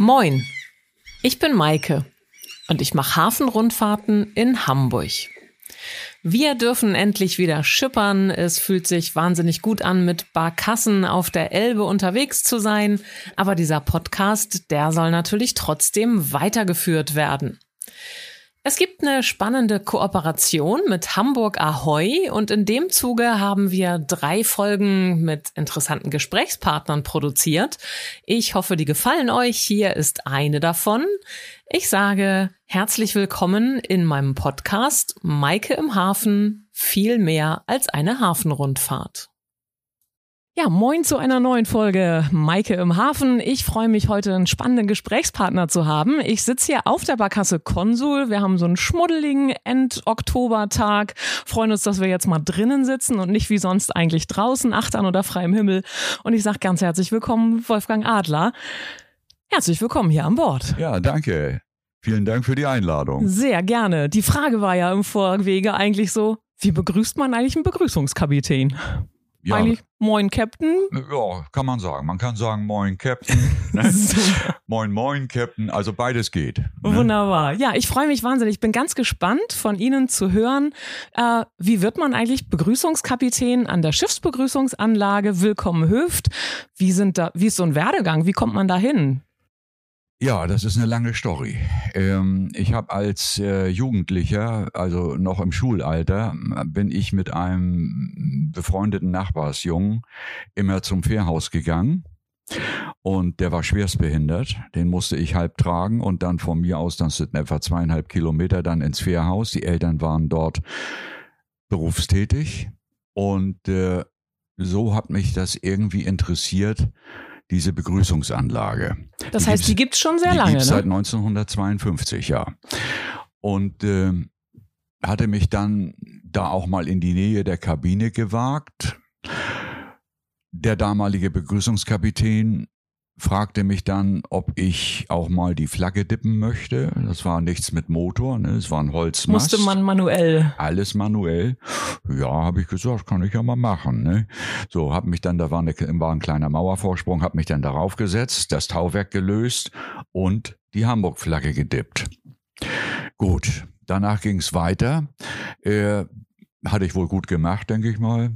Moin, ich bin Maike und ich mache Hafenrundfahrten in Hamburg. Wir dürfen endlich wieder schippern. Es fühlt sich wahnsinnig gut an, mit Barkassen auf der Elbe unterwegs zu sein. Aber dieser Podcast, der soll natürlich trotzdem weitergeführt werden. Es gibt eine spannende Kooperation mit Hamburg Ahoy und in dem Zuge haben wir drei Folgen mit interessanten Gesprächspartnern produziert. Ich hoffe, die gefallen euch. Hier ist eine davon. Ich sage herzlich willkommen in meinem Podcast Maike im Hafen, viel mehr als eine Hafenrundfahrt. Ja, moin zu einer neuen Folge Maike im Hafen. Ich freue mich heute einen spannenden Gesprächspartner zu haben. Ich sitze hier auf der Barkasse Konsul. Wir haben so einen schmuddeligen End-Oktober-Tag. Freuen uns, dass wir jetzt mal drinnen sitzen und nicht wie sonst eigentlich draußen, achtern oder freiem Himmel. Und ich sage ganz herzlich willkommen, Wolfgang Adler. Herzlich willkommen hier an Bord. Ja, danke. Vielen Dank für die Einladung. Sehr gerne. Die Frage war ja im Vorwege eigentlich so, wie begrüßt man eigentlich einen Begrüßungskapitän? Ja, Eigentlich Moin Captain. ja, kann man sagen. Man kann sagen Moin Captain. Ne? moin Moin Captain. Also beides geht. Ne? Wunderbar. Ja, ich freue mich wahnsinnig. Ich bin ganz gespannt von Ihnen zu hören, äh, wie wird man eigentlich Begrüßungskapitän an der Schiffsbegrüßungsanlage Willkommen Höft? Wie sind da, wie ist so ein Werdegang? Wie kommt man da hin? Ja, das ist eine lange Story. Ähm, ich habe als äh, Jugendlicher, also noch im Schulalter, bin ich mit einem befreundeten Nachbarsjungen immer zum Fährhaus gegangen. Und der war schwerstbehindert. Den musste ich halb tragen und dann von mir aus, das sind etwa zweieinhalb Kilometer, dann ins Fährhaus. Die Eltern waren dort berufstätig. Und äh, so hat mich das irgendwie interessiert, diese Begrüßungsanlage. Das heißt, die gibt's schon sehr die lange, gibt's ne? seit 1952, ja. Und äh, hatte mich dann da auch mal in die Nähe der Kabine gewagt. Der damalige Begrüßungskapitän fragte mich dann, ob ich auch mal die Flagge dippen möchte. Das war nichts mit Motor, ne? es war ein Holzmast. Musste man manuell. Alles manuell. Ja, habe ich gesagt, kann ich ja mal machen. Ne? So, habe mich dann, da war, eine, war ein kleiner Mauervorsprung, habe mich dann darauf gesetzt, das Tauwerk gelöst und die Hamburg-Flagge gedippt. Gut, danach ging es weiter. Äh, hatte ich wohl gut gemacht, denke ich mal.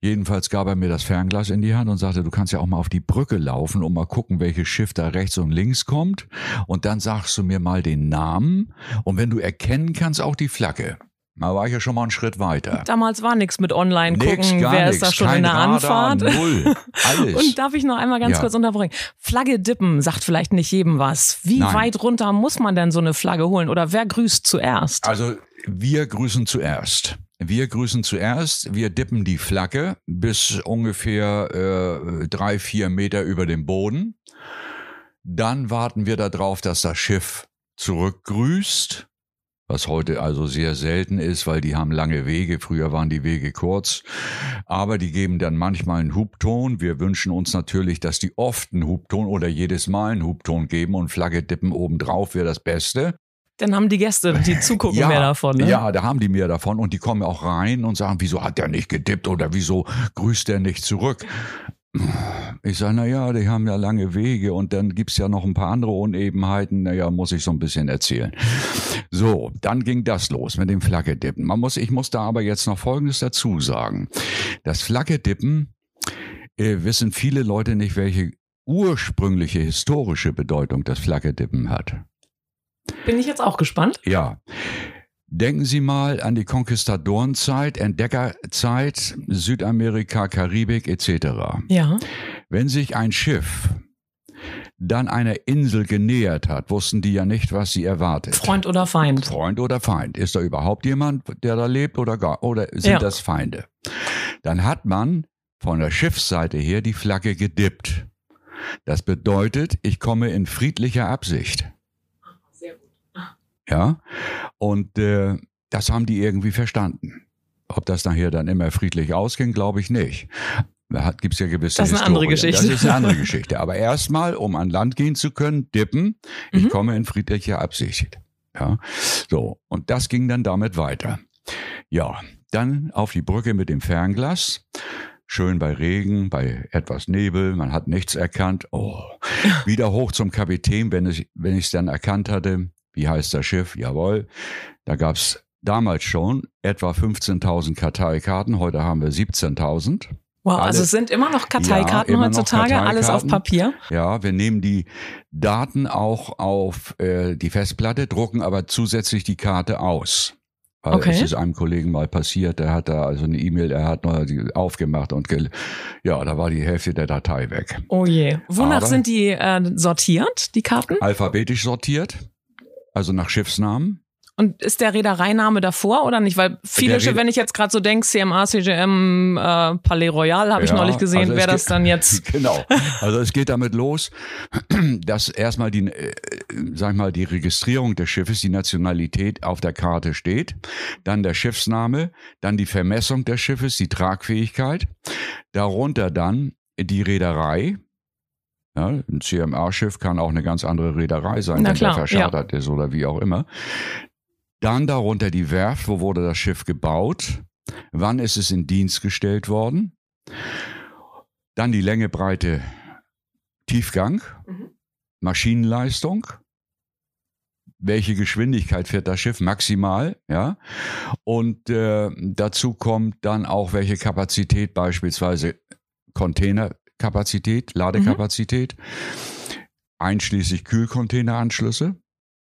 Jedenfalls gab er mir das Fernglas in die Hand und sagte, du kannst ja auch mal auf die Brücke laufen und mal gucken, welches Schiff da rechts und links kommt. Und dann sagst du mir mal den Namen. Und wenn du erkennen kannst, auch die Flagge. Da war ich ja schon mal einen Schritt weiter. Damals war nichts mit online Nix, gucken, gar wer nix, ist da schon in der Radar, Anfahrt. Null. Alles. Und darf ich noch einmal ganz Ja. kurz unterbrechen? Flagge dippen sagt vielleicht nicht jedem was. Wie Nein. weit runter muss man denn so eine Flagge holen? Oder wer grüßt zuerst? Also wir grüßen zuerst. Wir grüßen zuerst. Wir dippen die Flagge bis ungefähr äh, drei, vier Meter über dem Boden. Dann warten wir darauf, dass das Schiff zurückgrüßt, was heute also sehr selten ist, weil die haben lange Wege. Früher waren die Wege kurz. Aber die geben dann manchmal einen Hubton. Wir wünschen uns natürlich, dass die oft einen Hubton oder jedes Mal einen Hubton geben und Flagge dippen obendrauf wäre das Beste. Dann haben die Gäste, die zugucken, mehr davon. Ne? Ja, da haben die mehr davon und die kommen auch rein und sagen, wieso hat der nicht gedippt oder wieso grüßt der nicht zurück? Ich sage, na ja, die haben ja lange Wege und dann gibt's ja noch ein paar andere Unebenheiten. Naja, muss ich so ein bisschen erzählen. So, dann ging das los mit dem Flaggedippen. Man muss, ich muss da aber jetzt noch Folgendes dazu sagen. Das Flaggedippen äh, wissen viele Leute nicht, welche ursprüngliche historische Bedeutung das Flaggedippen hat. Bin ich jetzt auch gespannt. Ja. Denken Sie mal an die Konquistadorenzeit, Entdeckerzeit, Südamerika, Karibik etc. Ja. Wenn sich ein Schiff dann einer Insel genähert hat, wussten die ja nicht, was sie erwartet. Freund oder Feind. Freund oder Feind? Ist da überhaupt jemand, der da lebt oder gar, oder sind Ja. das Feinde? Dann hat man von der Schiffsseite her die Flagge gedippt. Das bedeutet, ich komme in friedlicher Absicht. Ja, und äh, das haben die irgendwie verstanden. Ob das nachher dann immer friedlich ausging, glaube ich nicht. Da gibt es ja gewisse Das ist eine andere Historien. Geschichte. Das ist eine andere Geschichte. Aber erstmal, um an Land gehen zu können, dippen, ich Mhm. komme in friedlicher Absicht. Ja, so. Und das ging dann damit weiter. Ja, dann auf die Brücke mit dem Fernglas. schön bei Regen, bei etwas Nebel, man hat nichts erkannt. Oh, wieder hoch zum Kapitän, wenn ich wenn ich es dann erkannt hatte. Wie heißt das Schiff? Jawohl, da gab's damals schon etwa 15.000 Karteikarten. Heute haben wir 17.000. Wow, alle, also es sind immer noch Karteikarten ja, heutzutage, Karteikarten. alles auf Papier. Ja, wir nehmen die Daten auch auf äh, die Festplatte, drucken aber zusätzlich die Karte aus. Weil okay. es ist einem Kollegen mal passiert, der hat da also eine E-Mail, er hat aufgemacht und ja, da war die Hälfte der Datei weg. Oh je. Wonach aber sind die äh, sortiert, die Karten? Alphabetisch sortiert, also nach Schiffsnamen. Und ist der Reedereiname davor oder nicht? Weil viele, Schiffe, wenn ich jetzt gerade so denke, CMA, CGM, äh, Palais Royal, habe ich neulich gesehen, also wäre das dann jetzt. Genau. Also es geht damit los, dass erstmal die, äh, sag ich mal, die Registrierung des Schiffes, die Nationalität auf der Karte steht, dann der Schiffsname, dann die Vermessung des Schiffes, die Tragfähigkeit, darunter dann die Reederei, ja, ein CMA-Schiff kann auch eine ganz andere Reederei sein, Na wenn klar, der verschartert ja. ist oder wie auch immer. Dann darunter die Werft, wo wurde das Schiff gebaut, wann ist es in Dienst gestellt worden. Dann die Länge, Breite, Tiefgang, mhm. Maschinenleistung, welche Geschwindigkeit fährt das Schiff maximal, ja. Und äh, dazu kommt dann auch welche Kapazität, beispielsweise Containerkapazität, Ladekapazität, mhm. einschließlich Kühlcontaineranschlüsse.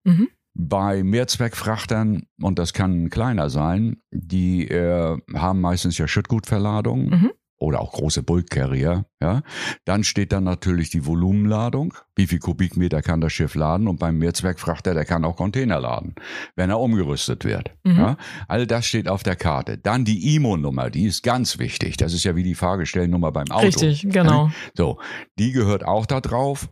Mhm. Bei Mehrzweckfrachtern, und das kann kleiner sein, die äh, haben meistens ja Schüttgutverladungen. Mhm oder auch große Bulk-Carrier, ja. Dann steht dann natürlich die Volumenladung. Wie viel Kubikmeter kann das Schiff laden? Und beim Mehrzweckfrachter, der kann auch Container laden, wenn er umgerüstet wird. Mhm. Ja? All das steht auf der Karte. Dann die IMO-Nummer, die ist ganz wichtig. Das ist ja wie die Fahrgestellnummer beim Auto. Richtig, genau. So, die gehört auch da drauf.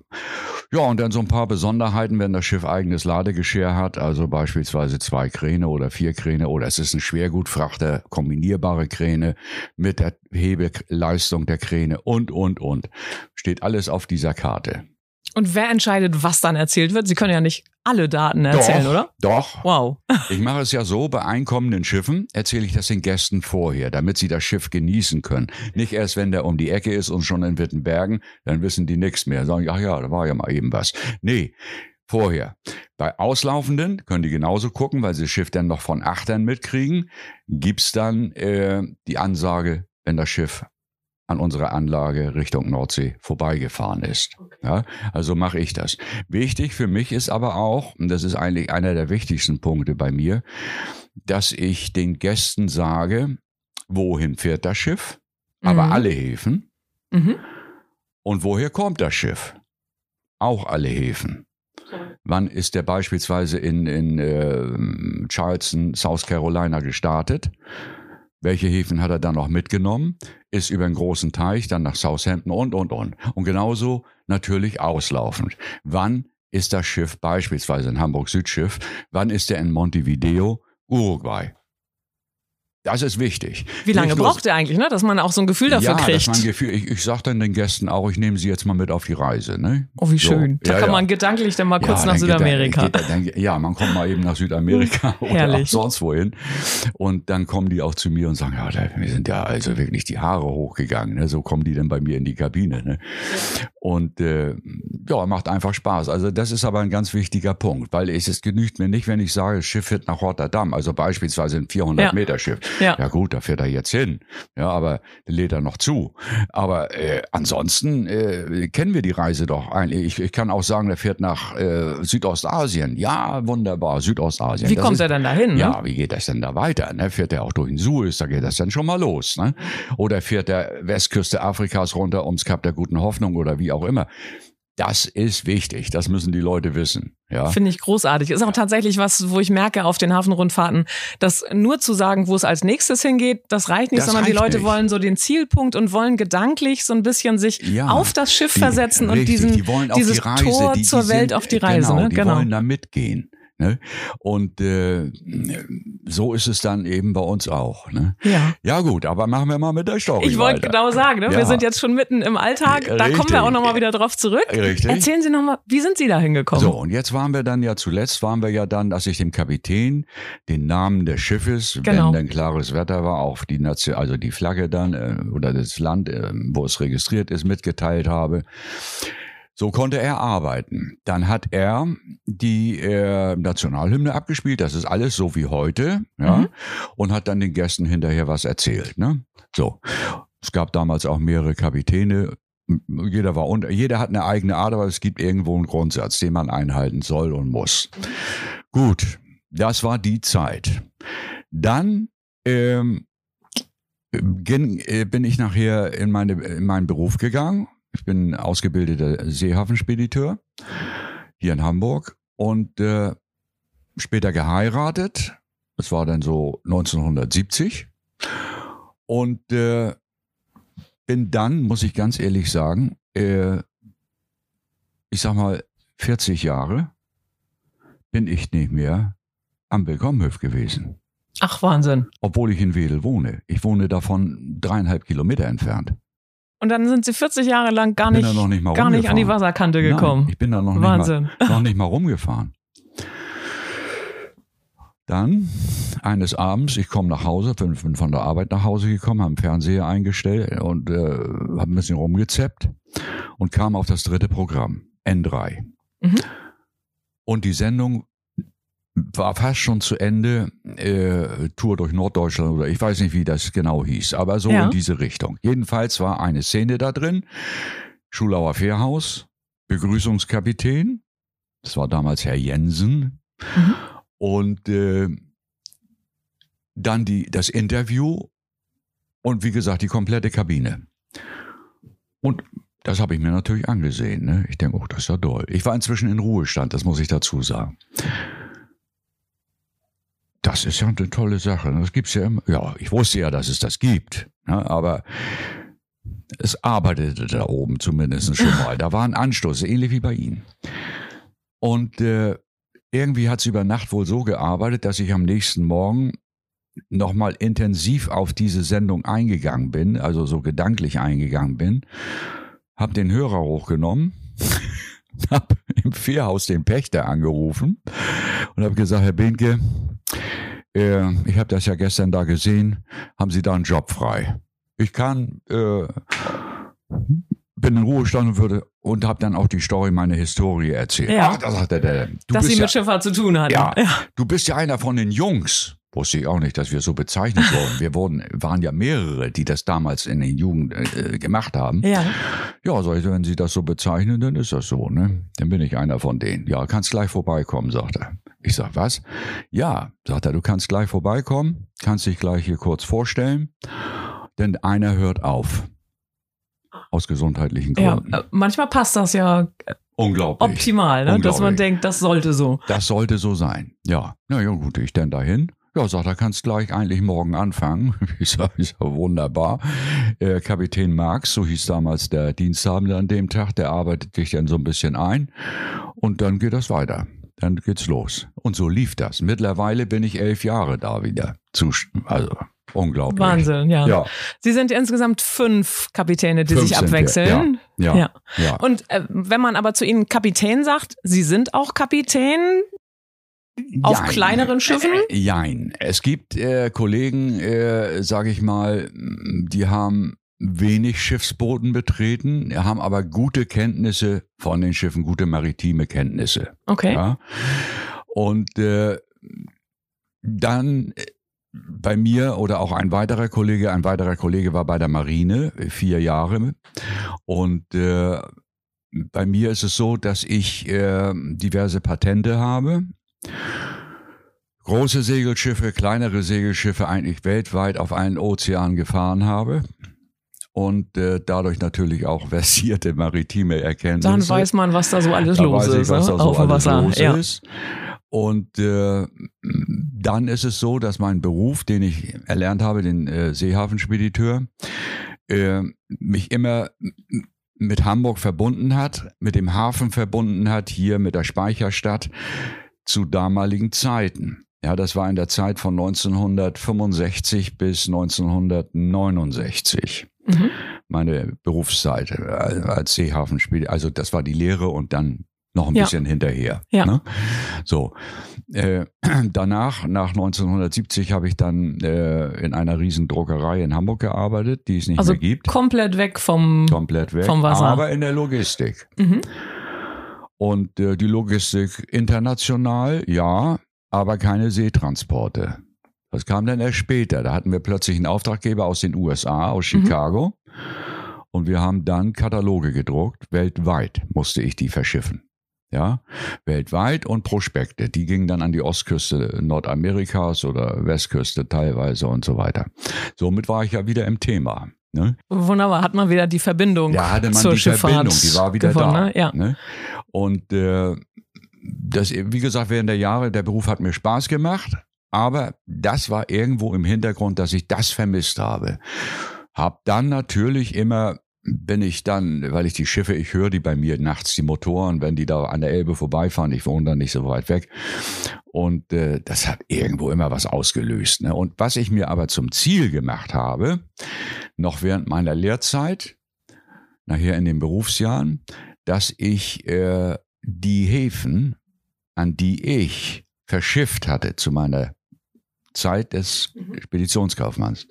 Ja, und dann so ein paar Besonderheiten, wenn das Schiff eigenes Ladegeschirr hat, also beispielsweise zwei Kräne oder vier Kräne oder es ist ein Schwergutfrachter, kombinierbare Kräne mit der Hebeleistung der Kräne und, und, und. Steht alles auf dieser Karte. Und wer entscheidet, was dann erzählt wird? Sie können ja nicht alle Daten erzählen, doch, oder? Doch. Wow. Ich mache es ja so, bei einkommenden Schiffen erzähle ich das den Gästen vorher, damit sie das Schiff genießen können. Nicht erst, wenn der um die Ecke ist und schon in Wittenbergen, dann wissen die nichts mehr. Sagen, ach ja, da war ja mal eben was. Nee, vorher. Bei Auslaufenden können die genauso gucken, weil sie das Schiff dann noch von Achtern mitkriegen, gibt's dann äh, die Ansage, wenn das Schiff an unserer Anlage Richtung Nordsee vorbeigefahren ist. Okay. Ja, also mache ich das. Wichtig für mich ist aber auch, und das ist eigentlich einer der wichtigsten Punkte bei mir, dass ich den Gästen sage, wohin fährt das Schiff, mhm. aber alle Häfen. Mhm. Und woher kommt das Schiff? Auch alle Häfen. Wann ist der beispielsweise in, in äh, Charleston, South Carolina gestartet? Welche Häfen hat er dann noch mitgenommen? Ist über einen großen Teich dann nach Southampton und, und, und. Und genauso natürlich auslaufend. Wann ist das Schiff beispielsweise ein Hamburg-Südschiff? Wann ist er in Montevideo, Uruguay? Das ist wichtig. Wie lange Nicht braucht er eigentlich, ne? dass man auch so ein Gefühl dafür ja, kriegt? Dass man Gefühl, ich, ich sage dann den Gästen auch, ich nehme sie jetzt mal mit auf die Reise. Ne? Oh, wie schön. So, da ja, kann ja. man gedanklich dann mal kurz nach Südamerika. Da, dann, ja, man kommt mal eben nach Südamerika oder auch sonst wohin. Und dann kommen die auch zu mir und sagen, ja, wir sind ja also wirklich die Haare hochgegangen. Ne? So kommen die dann bei mir in die Kabine. Ne? Und äh, ja, macht einfach Spaß. Also das ist aber ein ganz wichtiger Punkt, weil es, es genügt mir nicht, wenn ich sage, Schiff fährt nach Rotterdam, also beispielsweise ein 400 Meter Schiff. Ja. ja gut, da fährt er jetzt hin. Ja, aber lädt er noch zu. Aber äh, ansonsten äh, kennen wir die Reise doch eigentlich. Ich, ich kann auch sagen, der fährt nach äh, Südostasien. Ja, wunderbar, Südostasien. Wie das kommt ist, er denn dahin? Ne? Ja, wie geht das denn da weiter? Ne? Fährt er auch durch den Suez, da geht das dann schon mal los. Ne? Oder fährt der Westküste Afrikas runter ums Kap der Guten Hoffnung oder wie auch immer. Das ist wichtig, das müssen die Leute wissen. Ja. Finde ich großartig. Ist auch tatsächlich was, wo ich merke auf den Hafenrundfahrten, dass nur zu sagen, wo es als nächstes hingeht, das reicht nicht, das sondern reicht die Leute nicht. wollen so den Zielpunkt und wollen gedanklich so ein bisschen sich ja, auf das Schiff die, versetzen richtig, und diesen, die dieses die Reise, Tor die, zur Welt auf die Reise. Genau, ne? die genau. wollen da mitgehen. Ne? Und äh, so ist es dann eben bei uns auch. Ne? Ja. Ja gut, aber machen wir mal mit der Story Ich wollte genau sagen, ne? wir Ja. sind jetzt schon mitten im Alltag. Da kommen Richtig. wir auch nochmal wieder drauf zurück. Richtig. Erzählen Sie nochmal, wie sind Sie da hingekommen? So, und jetzt waren wir dann ja zuletzt, waren wir ja dann, dass ich dem Kapitän den Namen des Schiffes, Genau. wenn dann klares Wetter war, auf die Nation, also die Flagge dann äh, oder das Land, äh, wo es registriert ist, mitgeteilt habe. So konnte er arbeiten. Dann hat er die äh, Nationalhymne abgespielt, das ist alles so wie heute, ja, Mhm. und hat dann den Gästen hinterher was erzählt. Ne? So, es gab damals auch mehrere Kapitäne. Jeder war unter, jeder hat eine eigene Art, aber es gibt irgendwo einen Grundsatz, den man einhalten soll und muss. Gut, das war die Zeit. Dann ähm, ging, äh, bin ich nachher in, meine, in meinen Beruf gegangen. Ich bin ausgebildeter Seehafenspediteur hier in Hamburg und äh, später geheiratet. Das war dann so 1970. Und äh, bin dann, muss ich ganz ehrlich sagen, äh, ich sag mal, 40 Jahre bin ich nicht mehr am Willkommenhof gewesen. Ach, Wahnsinn. Obwohl ich in Wedel wohne. Ich wohne davon dreieinhalb Kilometer entfernt. Und dann sind Sie 40 Jahre lang gar nicht, nicht gar nicht an die. Wasserkante Nein, gekommen. ich bin da noch Wahnsinn. nicht, mal, noch nicht mal rumgefahren. Dann eines Abends, ich komme nach Hause, bin, bin von der Arbeit nach Hause gekommen, habe den Fernseher eingestellt und äh, habe ein bisschen rumgezappt und kam auf das dritte Programm, N3. Mhm. Und die Sendung war fast schon zu Ende, äh, Tour durch Norddeutschland oder ich weiß nicht, wie das genau hieß, aber so Ja. in diese Richtung. Jedenfalls war eine Szene da drin, Schulauer Fährhaus, Begrüßungskapitän, das war damals Herr Jensen, Mhm. und äh, dann die, das Interview und wie gesagt die komplette Kabine. Und das habe ich mir natürlich angesehen. Ne? Ich denke, oh, das ist ja toll. Ich war inzwischen in Ruhestand, das muss ich dazu sagen. Das ist ja eine tolle Sache. Das gibt's ja immer. Ja, ich wusste ja, dass es das gibt. Ne? Aber es arbeitete da oben zumindest schon mal. Da war ein Anstoß, ähnlich wie bei Ihnen. Und äh, irgendwie hat es über Nacht wohl so gearbeitet, dass ich am nächsten Morgen nochmal intensiv auf diese Sendung eingegangen bin, also so gedanklich eingegangen bin, hab den Hörer hochgenommen, hab im Fährhaus den Pächter angerufen und habe gesagt, Herr Behnke, äh, ich habe das ja gestern da gesehen, haben Sie da einen Job frei? Ich kann, äh, bin in Ruhestand und würde und habe dann auch die Story, meine Historie erzählt. Ja. Ach, da sagt er, der, du Dass bist Sie ja, mit Schifffahrt zu tun hatten. ja, du bist ja einer von den Jungs. Wusste ich auch nicht, dass wir so bezeichnet wurden. Wir wurden, waren ja mehrere, die das damals in den Jugend äh, gemacht haben. Ja. Ja, sag ich, wenn Sie das so bezeichnen, dann ist das so, ne? Dann bin ich einer von denen. Ja, kannst gleich vorbeikommen, sagt er. Ich sag, was? Ja, sagt er, du kannst gleich vorbeikommen, kannst dich gleich hier kurz vorstellen, denn einer hört auf. Aus gesundheitlichen Ja, Gründen. äh, manchmal passt das ja Unglaublich. optimal, ne? dass man Unglaublich. denkt, das sollte so. Das sollte so sein. Ja. Na ja, gut, ich denn dahin. Ja, sagt er, kannst gleich eigentlich morgen anfangen. Ich sag, ist ja wunderbar. Äh, Kapitän Marx, so hieß damals der Diensthabende an dem Tag, der arbeitet dich dann so ein bisschen ein und dann geht das weiter. Dann geht's los. Und so lief das. Mittlerweile bin ich elf Jahre da wieder. Zu, also, unglaublich. Wahnsinn, ja. Ja, Sie sind insgesamt fünf Kapitäne, die Fünf sich abwechseln. ja, Ja. ja. Und äh, wenn man aber zu Ihnen Kapitän sagt, Sie sind auch Kapitän auf Jein. kleineren Schiffen? Äh, Jein. Es gibt äh, Kollegen, äh, sage ich mal, die haben wenig Schiffsbooten betreten, haben aber gute Kenntnisse von den Schiffen, gute maritime Kenntnisse. Okay. Ja? Und äh, dann äh, bei mir oder auch ein weiterer Kollege, ein weiterer Kollege war bei der Marine, äh, vier Jahre. Und äh, bei mir ist es so, dass ich äh, diverse Patente habe. Große Segelschiffe, kleinere Segelschiffe eigentlich weltweit auf allen Ozeanen gefahren habe. Und äh, dadurch natürlich auch versierte maritime Erkenntnisse. Dann weiß man, was da so alles Da los weiß ich, ist was ne? da so auf dem Wasser. los ja. ist. Und äh, dann ist es so, dass mein Beruf, den ich erlernt habe, den äh, Seehafenspediteur, äh, mich immer mit Hamburg verbunden hat, mit dem Hafen verbunden hat, hier mit der Speicherstadt. Zu damaligen Zeiten. Ja, das war in der Zeit von 1965 bis 1969. Mhm. Meine Berufszeit äh, als Seehafenspieler. Also das war die Lehre und dann noch ein ja. bisschen hinterher. Ja. Ne? So. Äh, danach, nach 1970, habe ich dann äh, in einer riesen Druckerei in Hamburg gearbeitet, die es nicht also mehr gibt. Komplett weg vom, komplett weg, vom Wasser. Aber in der Logistik. Mhm. Und äh, die Logistik international, ja, aber keine Seetransporte. Das kam dann erst später. Da hatten wir plötzlich einen Auftraggeber aus den USA, aus mhm. Chicago. Mhm. Und wir haben dann Kataloge gedruckt. Weltweit musste ich die verschiffen. Ja, weltweit und Prospekte. Die gingen dann an die Ostküste Nordamerikas oder Westküste teilweise und so weiter. Somit war ich ja wieder im Thema. Ne? Wunderbar, hat man wieder die Verbindung. Ja, hatte man zur die Schifffahrt Verbindung, die war wieder gefunden, da. Ne? Ja. Ne? Und äh, das, wie gesagt, während der Jahre, der Beruf hat mir Spaß gemacht, aber das war irgendwo im Hintergrund, dass ich das vermisst habe. Hab dann natürlich immer wenn ich dann, weil ich die Schiffe, ich höre die bei mir nachts, die Motoren, wenn die da an der Elbe vorbeifahren, ich wohne dann nicht so weit weg. Und äh, das hat irgendwo immer was ausgelöst. Ne? Und was ich mir aber zum Ziel gemacht habe, noch während meiner Lehrzeit, nachher in den Berufsjahren, dass ich äh, die Häfen, an die ich verschifft hatte zu meiner Zeit des mhm. Speditionskaufmanns,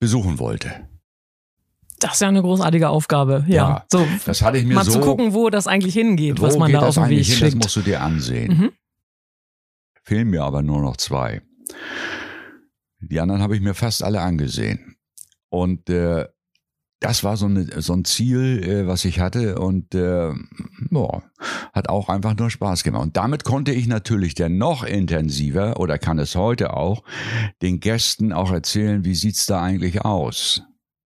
besuchen wollte. Das ist ja eine großartige Aufgabe. Ja, ja so das hatte ich mir mal so, zu gucken, wo das eigentlich hingeht, was man da auf dem Weg hin, schickt. Das musst du dir ansehen. Mhm. Fehlen mir aber nur noch zwei. Die anderen habe ich mir fast alle angesehen. Und äh, das war so, eine, so ein Ziel, äh, was ich hatte und äh, boah, hat auch einfach nur Spaß gemacht. Und damit konnte ich natürlich dann noch intensiver oder kann es heute auch den Gästen auch erzählen, wie sieht's da eigentlich aus?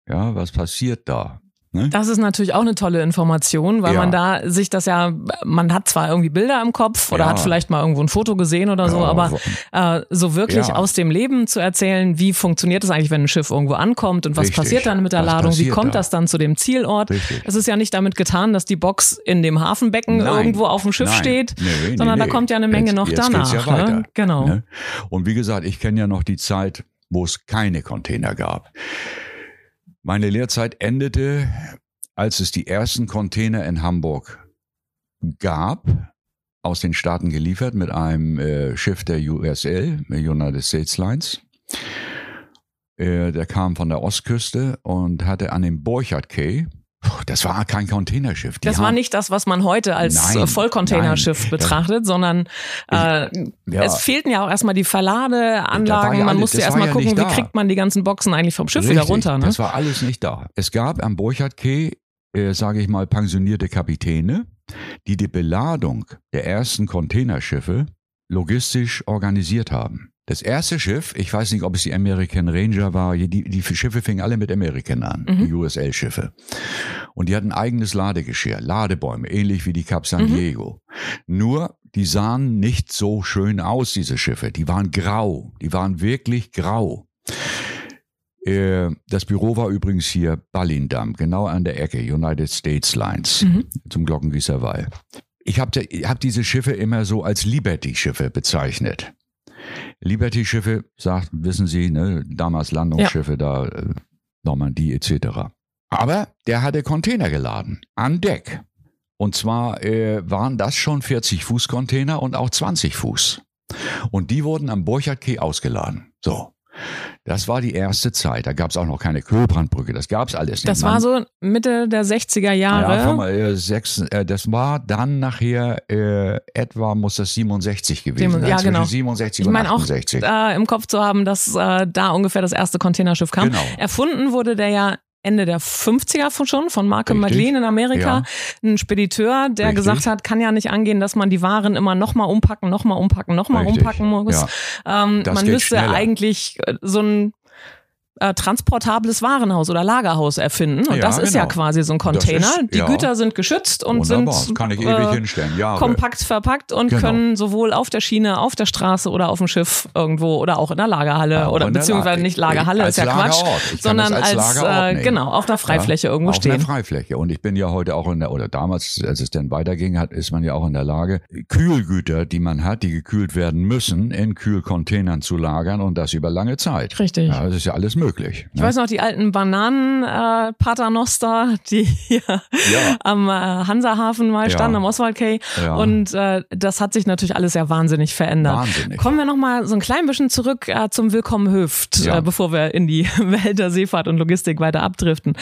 Ja, was passiert da? Ne? Das ist natürlich auch eine tolle Information, weil ja. man da sich das ja, man hat zwar irgendwie Bilder im Kopf oder ja. hat vielleicht mal irgendwo ein Foto gesehen oder ja, so, aber äh, so wirklich aus dem Leben zu erzählen, wie funktioniert es eigentlich, wenn ein Schiff irgendwo ankommt und was Richtig. passiert dann mit der was Ladung, wie kommt da? das dann zu dem Zielort? Richtig. Es ist ja nicht damit getan, dass die Box in dem Hafenbecken Nein. irgendwo auf dem Schiff Nein. steht, nee, sondern nee, da kommt ja eine Menge jetzt, noch jetzt danach. Ne? Genau. Ne? Und wie gesagt, ich kenne ja noch die Zeit, wo es keine Container gab. Meine Lehrzeit endete, als es die ersten Container in Hamburg gab, aus den Staaten geliefert mit einem äh, Schiff der USL, United States Lines. Äh, der kam von der Ostküste und hatte an dem Borchardt Quay das war kein Containerschiff. Die das war nicht das, was man heute als nein, Vollcontainerschiff nein, betrachtet, sondern äh, ja, es fehlten ja auch erstmal die Verladeanlagen. Ja man alle, musste erstmal ja gucken, wie kriegt man die ganzen Boxen eigentlich vom Schiff Richtig, wieder runter. Ne? Das war alles nicht da. Es gab am Burchard Quay, äh, sage ich mal, pensionierte Kapitäne, die die Beladung der ersten Containerschiffe logistisch organisiert haben. Das erste Schiff, ich weiß nicht, ob es die American Ranger war, die, die Schiffe fingen alle mit American an, mhm. die USL-Schiffe. Und die hatten eigenes Ladegeschirr, Ladebäume, ähnlich wie die Cap San mhm. Diego. Nur, die sahen nicht so schön aus, diese Schiffe. Die waren grau, die waren wirklich grau. Äh, das Büro war übrigens hier Ballindam, genau an der Ecke, United States Lines, mhm. zum Glockengießerwall. Ich habe hab diese Schiffe immer so als Liberty-Schiffe bezeichnet. Liberty-Schiffe, sagt, wissen Sie, ne, damals Landungsschiffe ja. da, äh, Normandie etc. Aber der hatte Container geladen, an Deck. Und zwar äh, waren das schon 40 Fuß Container und auch 20 Fuß. Und die wurden am Borchardt Quay ausgeladen. So. Das war die erste Zeit. Da gab es auch noch keine Kühlbrandbrücke. Das gab es alles nicht. Das war so Mitte der 60er Jahre. Ja, mal, äh, sechs, äh, das war dann nachher äh, etwa, muss das 67 gewesen sein. Ja, genau. 67 ich meine auch äh, im Kopf zu haben, dass äh, da ungefähr das erste Containerschiff kam. Genau. Erfunden wurde der ja Ende der 50er schon von Malcolm McLean in Amerika, ja. ein Spediteur, der Richtig. gesagt hat, kann ja nicht angehen, dass man die Waren immer nochmal umpacken, nochmal umpacken, nochmal umpacken muss. Ja. Ähm, man müsste schneller. eigentlich äh, so ein äh, transportables Warenhaus oder Lagerhaus erfinden. Und Ja, das ist ja genau. quasi so ein Container. Ist- die ja. Güter sind geschützt und Wunderbar. sind äh. Ja, kompakt verpackt und Genau. können sowohl auf der Schiene, auf der Straße oder auf dem Schiff irgendwo oder auch in der Lagerhalle Auch oder der beziehungsweise La- nicht Lagerhalle, als ist ja Quatsch, Lagerort. Kann sondern als als, äh, genau auf einer Freifläche Ja, irgendwo auf stehen. einer Freifläche. Und ich bin ja heute auch in der, oder damals, als es dann weiterging, hat, ist man ja auch in der Lage, Kühlgüter, die man hat, die gekühlt werden müssen, in Kühlcontainern zu lagern und das über lange Zeit. Richtig. Ja, das ist ja alles möglich. Ich weiß noch, die alten Bananen äh, die hier Ja. am äh, Hansahafen mal Ja. standen, am Oswald. Ja. Und äh, das hat sich natürlich alles ja wahnsinnig verändert. Wahnsinnig. Kommen wir noch mal so ein klein bisschen zurück äh, zum Willkommen Hüft, Ja. äh, bevor wir in die Welt der Seefahrt und Logistik weiter abdriften.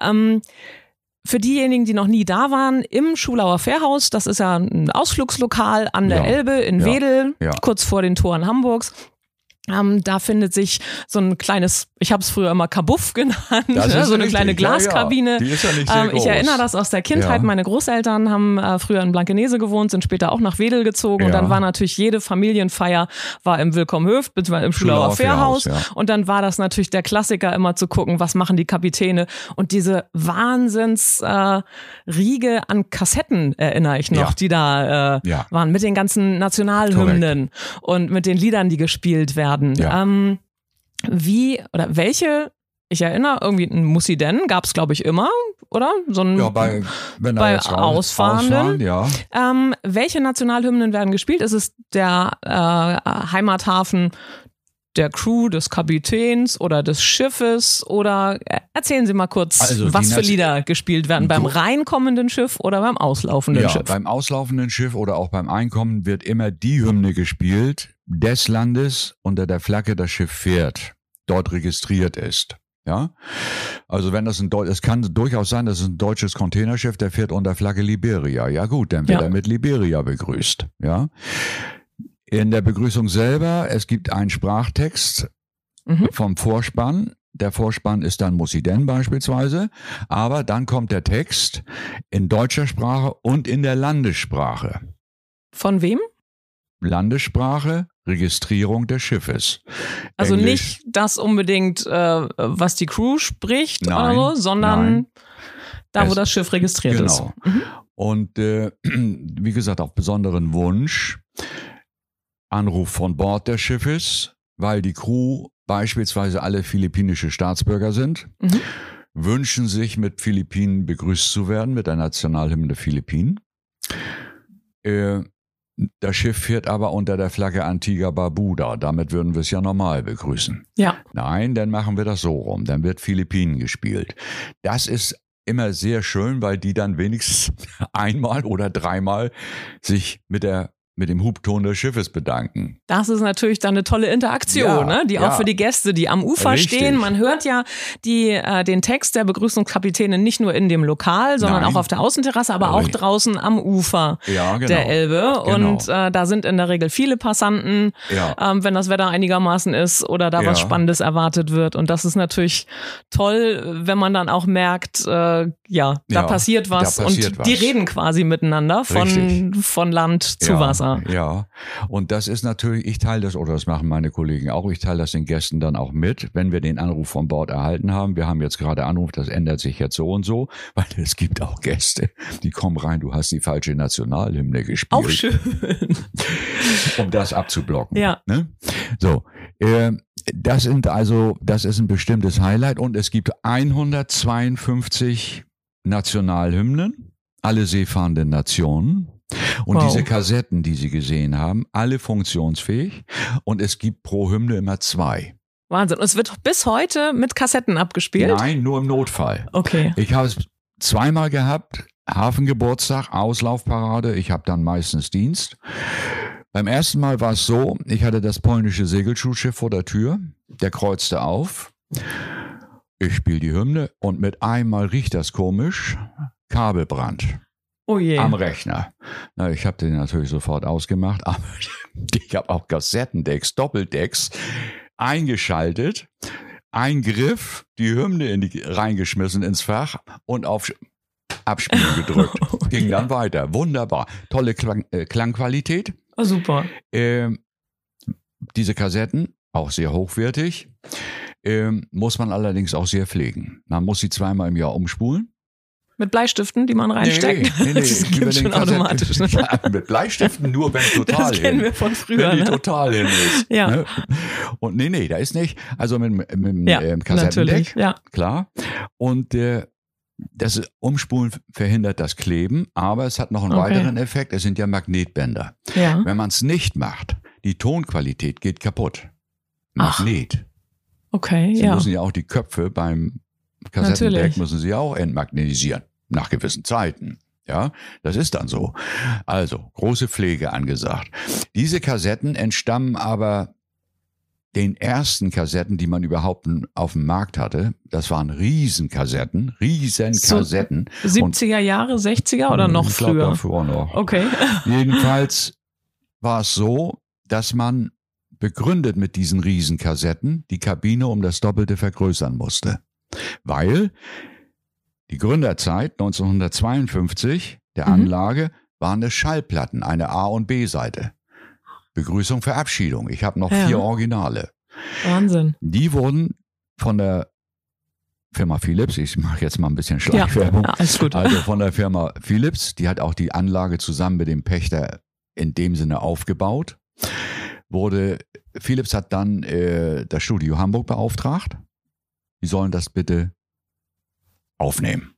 Ähm, für diejenigen, die noch nie da waren, im Schulauer Fährhaus, das ist ja ein Ausflugslokal an der Ja. Elbe in Ja. Wedel, Ja. kurz vor den Toren Hamburgs. Ähm, da findet sich so ein kleines, ich habe es früher immer Kabuff genannt, ne? so eine kleine Glaskabine. ja. Ja ähm, ich erinnere das aus der Kindheit. Ja. Meine Großeltern haben äh, früher in Blankenese gewohnt, sind später auch nach Wedel gezogen und dann war natürlich jede Familienfeier war im Willkommen Höft, beziehungsweise im Schulauer Fährhaus. Und dann war das natürlich der Klassiker, immer zu gucken, was machen die Kapitäne. Und diese Wahnsinns äh, Riege an Kassetten erinnere ich noch, die da äh, waren mit den ganzen Nationalhymnen und mit den Liedern, die gespielt werden. Ja. Ähm, wie oder welche, ich erinnere, irgendwie ein Mussi denn gab es, glaube ich, immer, oder? So ein, Ja, bei, wenn Bei Ausfahrenden? ausfahren, ja. ähm, welche Nationalhymnen werden gespielt? Ist es der äh, Heimathafen der Crew, des Kapitäns oder des Schiffes? Oder äh, erzählen Sie mal kurz, Also was für Lieder gespielt werden beim reinkommenden Schiff oder beim auslaufenden Ja, Schiff? beim auslaufenden Schiff oder auch beim Einkommen wird immer die Hymne gespielt des Landes, unter der Flagge das Schiff fährt, dort registriert ist. Ja, also wenn das ein Deu es kann durchaus sein, dass es ein deutsches Containerschiff, der fährt unter Flagge Liberia. Ja gut, dann wird Ja. er mit Liberia begrüßt. Ja, in der Begrüßung selber, es gibt einen Sprachtext Mhm. vom Vorspann. Der Vorspann ist dann Musiden beispielsweise, aber dann kommt der Text in deutscher Sprache und in der Landessprache. Von wem? Landessprache, Registrierung des Schiffes. Also Englisch. nicht das unbedingt, äh, was die Crew spricht Nein, oder so, sondern nein. da, wo Es- das Schiff registriert ist. Genau. Und äh, wie gesagt, auf besonderen Wunsch, Anruf von Bord des Schiffes, weil die Crew beispielsweise alle philippinische Staatsbürger sind, Mhm. wünschen sich mit Philippinen begrüßt zu werden, mit der Nationalhymne der Philippinen. Äh, das Schiff fährt aber unter der Flagge Antigua Barbuda. Damit würden wir es ja normal begrüßen. Ja. Nein, dann machen wir das so rum. Dann wird Philippinen gespielt. Das ist immer sehr schön, weil die dann wenigstens einmal oder dreimal sich mit der mit dem Hubton des Schiffes bedanken. Das ist natürlich dann eine tolle Interaktion, Ja, ne? die ja. auch für die Gäste, die am Ufer Richtig. stehen. Man hört ja die, äh, den Text der Begrüßungskapitäne nicht nur in dem Lokal, sondern Nein. auch auf der Außenterrasse, aber auch Richtig. draußen am Ufer Ja, genau. der Elbe. Genau. Und äh, da sind in der Regel viele Passanten, ähm, wenn das Wetter einigermaßen ist oder da was. Spannendes erwartet wird. Und das ist natürlich toll, wenn man dann auch merkt, äh, ja, da passiert was da passiert und die was. reden quasi miteinander von, Richtig. von Land zu ja, Wasser. Ja, und das ist natürlich, ich teile das, oder das machen meine Kollegen auch, ich teile das den Gästen dann auch mit, wenn wir den Anruf von Bord erhalten haben. Wir haben jetzt gerade Anruf, das ändert sich jetzt so und so, weil es gibt auch Gäste, die kommen rein, du hast die falsche Nationalhymne gespielt. Auch schön. um das abzublocken. Ja. Ne? So, äh, das sind also, das ist ein bestimmtes Highlight und es gibt 152 Nationalhymnen, alle seefahrenden Nationen. Und Wow. diese Kassetten, die Sie gesehen haben, alle funktionsfähig. Und es gibt pro Hymne immer zwei. Wahnsinn. Und es wird bis heute mit Kassetten abgespielt? Nein, nur im Notfall. Okay. Ich habe es zweimal gehabt. Hafengeburtstag, Auslaufparade. Ich habe dann meistens Dienst. Beim ersten Mal war es so, ich hatte das polnische Segelschulschiff vor der Tür. Der kreuzte auf. Ich spiele die Hymne und mit einmal riecht das komisch. Kabelbrand Oh am Rechner. Na, ich habe den natürlich sofort ausgemacht, aber ich habe auch Kassettendecks, Doppeldecks eingeschaltet, Eingriff, die Hymne in die, reingeschmissen ins Fach und auf Abspielen gedrückt. Ging dann weiter. Wunderbar. Tolle Klang, äh, Klangqualität. Oh, super. Ähm, diese Kassetten auch sehr hochwertig. Ähm, muss man allerdings auch sehr pflegen. Man muss sie zweimal im Jahr umspulen. Mit Bleistiften, die man reinsteckt? Nee, nee, nee, das den schon automatisch. Ne? Ja, mit Bleistiften nur, wenn total Das kennen hin. wir von früher. wenn die Ne? total hin ist. Ja. Ne? Und nee, nee, da ist nicht. Also mit, mit dem Ja, ähm, Kassettendeck, natürlich. Ja. klar. Und äh, das Umspulen verhindert das Kleben, aber es hat noch einen Okay. weiteren Effekt. Es sind ja Magnetbänder. ja. Wenn man es nicht macht, die Tonqualität geht kaputt. Ach. Magnet. Okay, Sie ja. müssen ja auch die Köpfe beim Kassettendeck Natürlich. müssen sie auch entmagnetisieren. Nach gewissen Zeiten. Ja, das ist dann so. Also, große Pflege angesagt. Diese Kassetten entstammen aber den ersten Kassetten, die man überhaupt auf dem Markt hatte. Das waren Riesenkassetten, Riesenkassetten. 70er Jahre, 60er oder noch ich früher? Davor noch. Okay. Jedenfalls war es so, dass man begründet mit diesen Riesenkassetten die Kabine um das Doppelte vergrößern musste. Weil die Gründerzeit 1952 der Mhm. Anlage waren es Schallplatten, eine A- und B-Seite. Begrüßung, Verabschiedung. Ich habe noch Ja. vier Originale. Wahnsinn. Die wurden von der Firma Philips, ich mache jetzt mal ein bisschen Schleichwerbung, ja, alles gut. also von der Firma Philips, die hat auch die Anlage zusammen mit dem Pächter in dem Sinne aufgebaut. Wurde Philips hat dann äh, das Studio Hamburg beauftragt. Die sollen das bitte aufnehmen.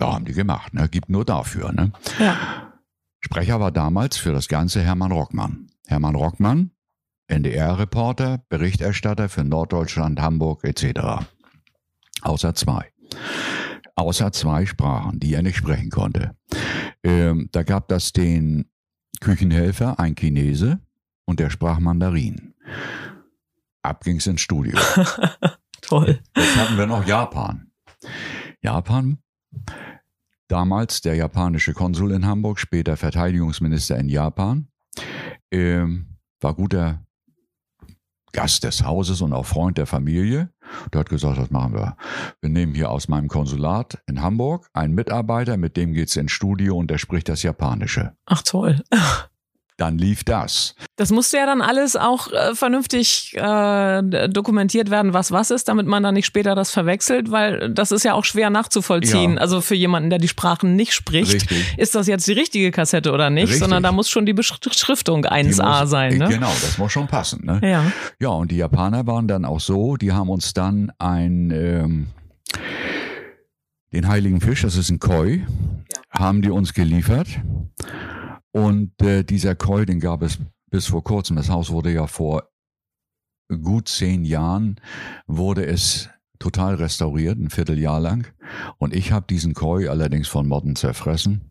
Ja, haben die gemacht, ne? Gibt nur dafür, ne? Ja. Sprecher war damals für das Ganze Hermann Rockmann. Hermann Rockmann, NDR-Reporter, Berichterstatter für Norddeutschland, Hamburg etc. Außer zwei. Außer zwei Sprachen, die er nicht sprechen konnte. Ähm, da gab das den Küchenhelfer, ein Chinese, und der sprach Mandarin. Ab ging's ins Studio. Toll. Jetzt hatten wir noch Japan. Japan, damals der japanische Konsul in Hamburg, später Verteidigungsminister in Japan, ähm, war guter Gast des Hauses und auch Freund der Familie. Der hat gesagt, das machen wir. Wir nehmen hier aus meinem Konsulat in Hamburg einen Mitarbeiter, mit dem geht's ins Studio und der spricht das Japanische. Ach toll. Dann lief das. Das musste ja dann alles auch äh, vernünftig äh, dokumentiert werden, was was ist, damit man dann nicht später das verwechselt, weil das ist ja auch schwer nachzuvollziehen. Ja. Also für jemanden, der die Sprachen nicht spricht, Richtig. ist das jetzt die richtige Kassette oder nicht, Richtig. sondern da muss schon die Beschriftung Die 1a muss- sein. Ne? Genau, das muss schon passen. Ne? Ja. Ja, und die Japaner waren dann auch so, die haben uns dann ein, ähm, den heiligen Fisch, das ist ein Koi, haben die uns geliefert. Und äh, dieser Koi, den gab es bis vor kurzem. Das Haus wurde ja vor gut zehn Jahren, wurde es total restauriert, ein Vierteljahr lang. Und ich habe diesen Koi allerdings von Motten zerfressen,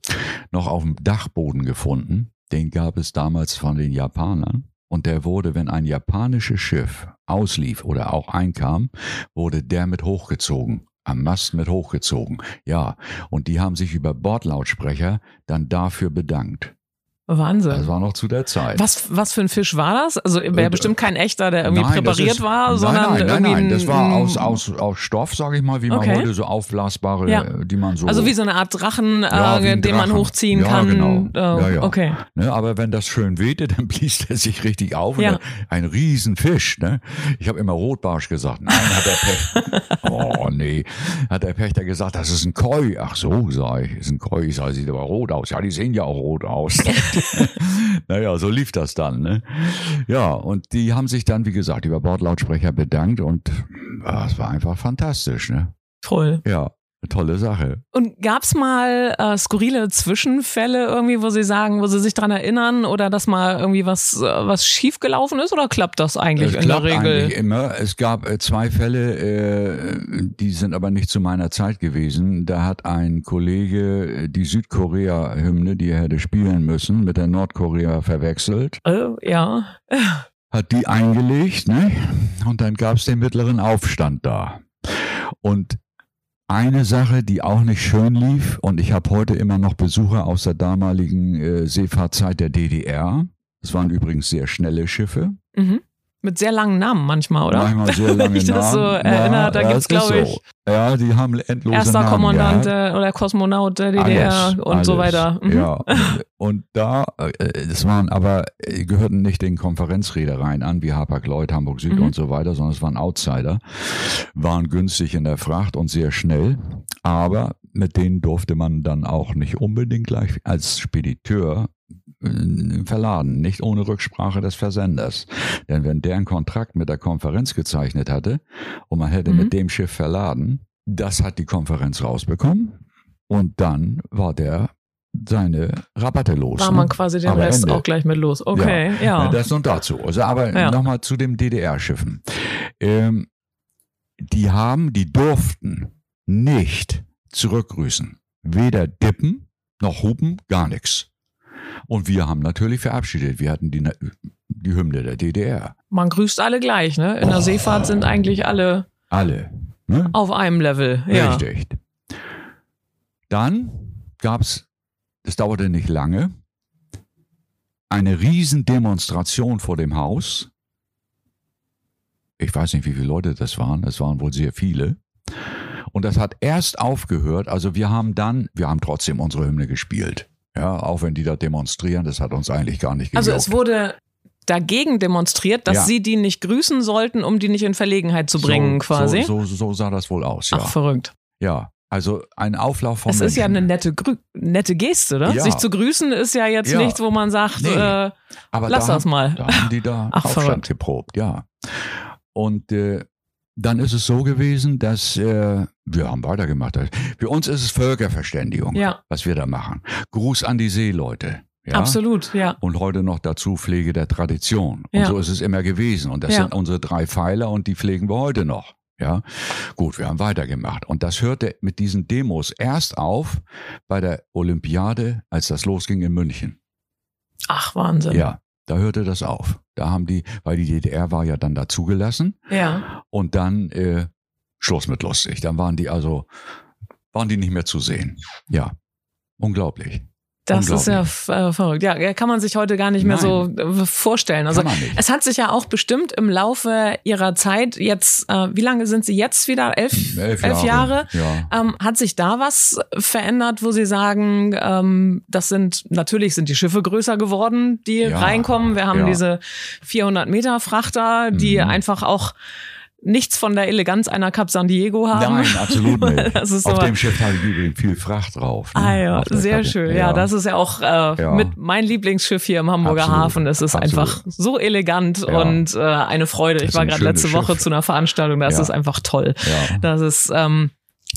noch auf dem Dachboden gefunden. Den gab es damals von den Japanern. Und der wurde, wenn ein japanisches Schiff auslief oder auch einkam, wurde der mit hochgezogen. Am Mast mit hochgezogen. Ja. Und die haben sich über Bordlautsprecher dann dafür bedankt. Wahnsinn. Das war noch zu der Zeit. was, was für ein Fisch war das? Also wäre Äh, bestimmt kein echter, der irgendwie Nein, präpariert ist- war, nein, sondern nein, nein, irgendwie nein, das war aus, aus, aus Stoff, sage ich mal, wie man Okay. heute so aufblasbare, Ja. die man so. Also wie so eine Art Drachen, Ja, äh, den man Drachen. hochziehen Ja, kann. genau. Äh, Ja, ja. Okay. Ne, aber wenn das schön wehte, dann blies er sich richtig auf. Ja. Ein Riesenfisch. Ne? Ich habe immer Rotbarsch gesagt. Nein, hat der Pächter. oh nee. Hat der Pächter gesagt, das ist ein Koi. Ach so, sag ich. Ist ein Koi. Ich sag, sieht aber rot aus. Ja, die sehen ja auch rot aus. naja, so lief das dann. Ne? Ja, und die haben sich dann, wie gesagt, über Bordlautsprecher bedankt und ah, es war einfach fantastisch. Ne? Toll. Ja, tolle Sache. Und gab's mal äh, skurrile Zwischenfälle irgendwie, wo Sie sagen, wo Sie sich dran erinnern oder dass mal irgendwie was, äh, was schiefgelaufen ist oder klappt das eigentlich Es in der klappt Regel? eigentlich immer. Es gab äh, zwei Fälle, äh, die sind aber nicht zu meiner Zeit gewesen. Da hat ein Kollege äh, die Südkorea-Hymne, die er hätte spielen müssen, mit der Nordkorea verwechselt, Äh, ja. hat die eingelegt, ne? Und dann gab es den mittleren Aufstand da. Und eine Sache, die auch nicht schön lief, und ich habe heute immer noch Besucher aus der damaligen äh, Seefahrtzeit der DDR. Es waren übrigens sehr schnelle Schiffe. Mhm. Mit sehr langen Namen manchmal, oder? Manchmal sehr lange Wenn ich das so Namen. erinnere, da ja, gibt's, das ist glaube ich, so. Ja, die haben endlose Erster Namen Kommandant gehabt. äh, oder Kosmonaut der DDR Alles, und so alles. weiter. Mhm. Ja, und da, äh, das waren aber, äh, gehörten nicht den Konferenzreedereien an, wie Hapag-Lloyd, Hamburg Süd Mhm. und so weiter, sondern es waren Outsider, waren günstig in der Fracht und sehr schnell, aber mit denen durfte man dann auch nicht unbedingt gleich als Spediteur äh, verladen, nicht ohne Rücksprache des Versenders. Denn wenn der einen Kontrakt mit der Konferenz gezeichnet hatte und man hätte Mhm. mit dem Schiff verladen, das hat die Konferenz rausbekommen und dann war der seine Rabatte los. War ne? man quasi den Aber Rest Ende. auch gleich mit los. Okay, ja. Ne, Das und dazu. Also, aber Ja. nochmal zu dem DDR-Schiffen. Ähm, die haben, die durften nicht zurückgrüßen. Weder dippen noch hupen, gar nichts. Und wir haben natürlich verabschiedet. Wir hatten die, die Hymne der DDR. Man grüßt alle gleich, ne? In der Seefahrt sind eigentlich alle Alle. Ne? auf einem Level. Ja. Richtig. Dann gab's, das dauerte nicht lange, eine Riesendemonstration vor dem Haus. Ich weiß nicht, wie viele Leute das waren. Es waren wohl sehr viele. Und das hat erst aufgehört. Also wir haben dann, wir haben trotzdem unsere Hymne gespielt. Ja, auch wenn die da demonstrieren, das hat uns eigentlich gar nicht Also gejuckt. es wurde dagegen demonstriert, dass Ja. sie die nicht grüßen sollten, um die nicht in Verlegenheit zu bringen, so, quasi. So, so, so sah das wohl aus, ja. Ach, verrückt. ja, also ein Auflauf von Es ist ja Menschen. eine nette, Grü nette Geste, oder? Ja. Sich zu grüßen ist ja jetzt Ja. nichts, wo man sagt, Nee. äh, Aber lass da das mal. Da haben die da Ach, Aufstand verrückt. geprobt, ja. Und äh, dann ist es so gewesen, dass äh, wir haben weitergemacht. Für uns ist es Völkerverständigung, Ja. was wir da machen. Gruß an die Seeleute. Ja? Absolut, ja. Und heute noch dazu Pflege der Tradition. Und Ja. so ist es immer gewesen. Und das Ja. sind unsere drei Pfeiler und die pflegen wir heute noch. Ja, gut, wir haben weitergemacht. Und das hörte mit diesen Demos erst auf bei der Olympiade, als das losging in München. Ach, Wahnsinn. Ja, da hörte das auf. Da haben die, weil die DDR war ja dann dazugelassen ja. und dann äh, Schluss mit lustig. Dann waren die also, waren die nicht mehr zu sehen. Ja, unglaublich. Das ist ja äh, verrückt. Ja, kann man sich heute gar nicht mehr so äh, vorstellen. Also es hat sich ja auch bestimmt im Laufe ihrer Zeit jetzt, äh, wie lange sind sie jetzt wieder? Elf, Elf elf Jahre. Ja. Ähm, hat sich da was verändert, wo Sie sagen, ähm, das sind natürlich sind die Schiffe größer geworden, die Ja, reinkommen. Wir haben ja. diese 400 Meter Frachter, die Mhm. einfach auch nichts von der Eleganz einer Cap San Diego haben. Nein, absolut nicht. Das ist Auf dem Schiff hatte ich übrigens viel Fracht drauf. Ne? Ah ja, sehr Kappe. schön. Ja. das ist ja auch äh, Ja. mit mein Lieblingsschiff hier im Hamburger Absolut, Hafen. Es ist absolut. einfach so elegant Ja. und äh, eine Freude. Ich war gerade letzte Woche Schiff. zu einer Veranstaltung, das Ja. ist einfach toll. Ja. Das ist ähm,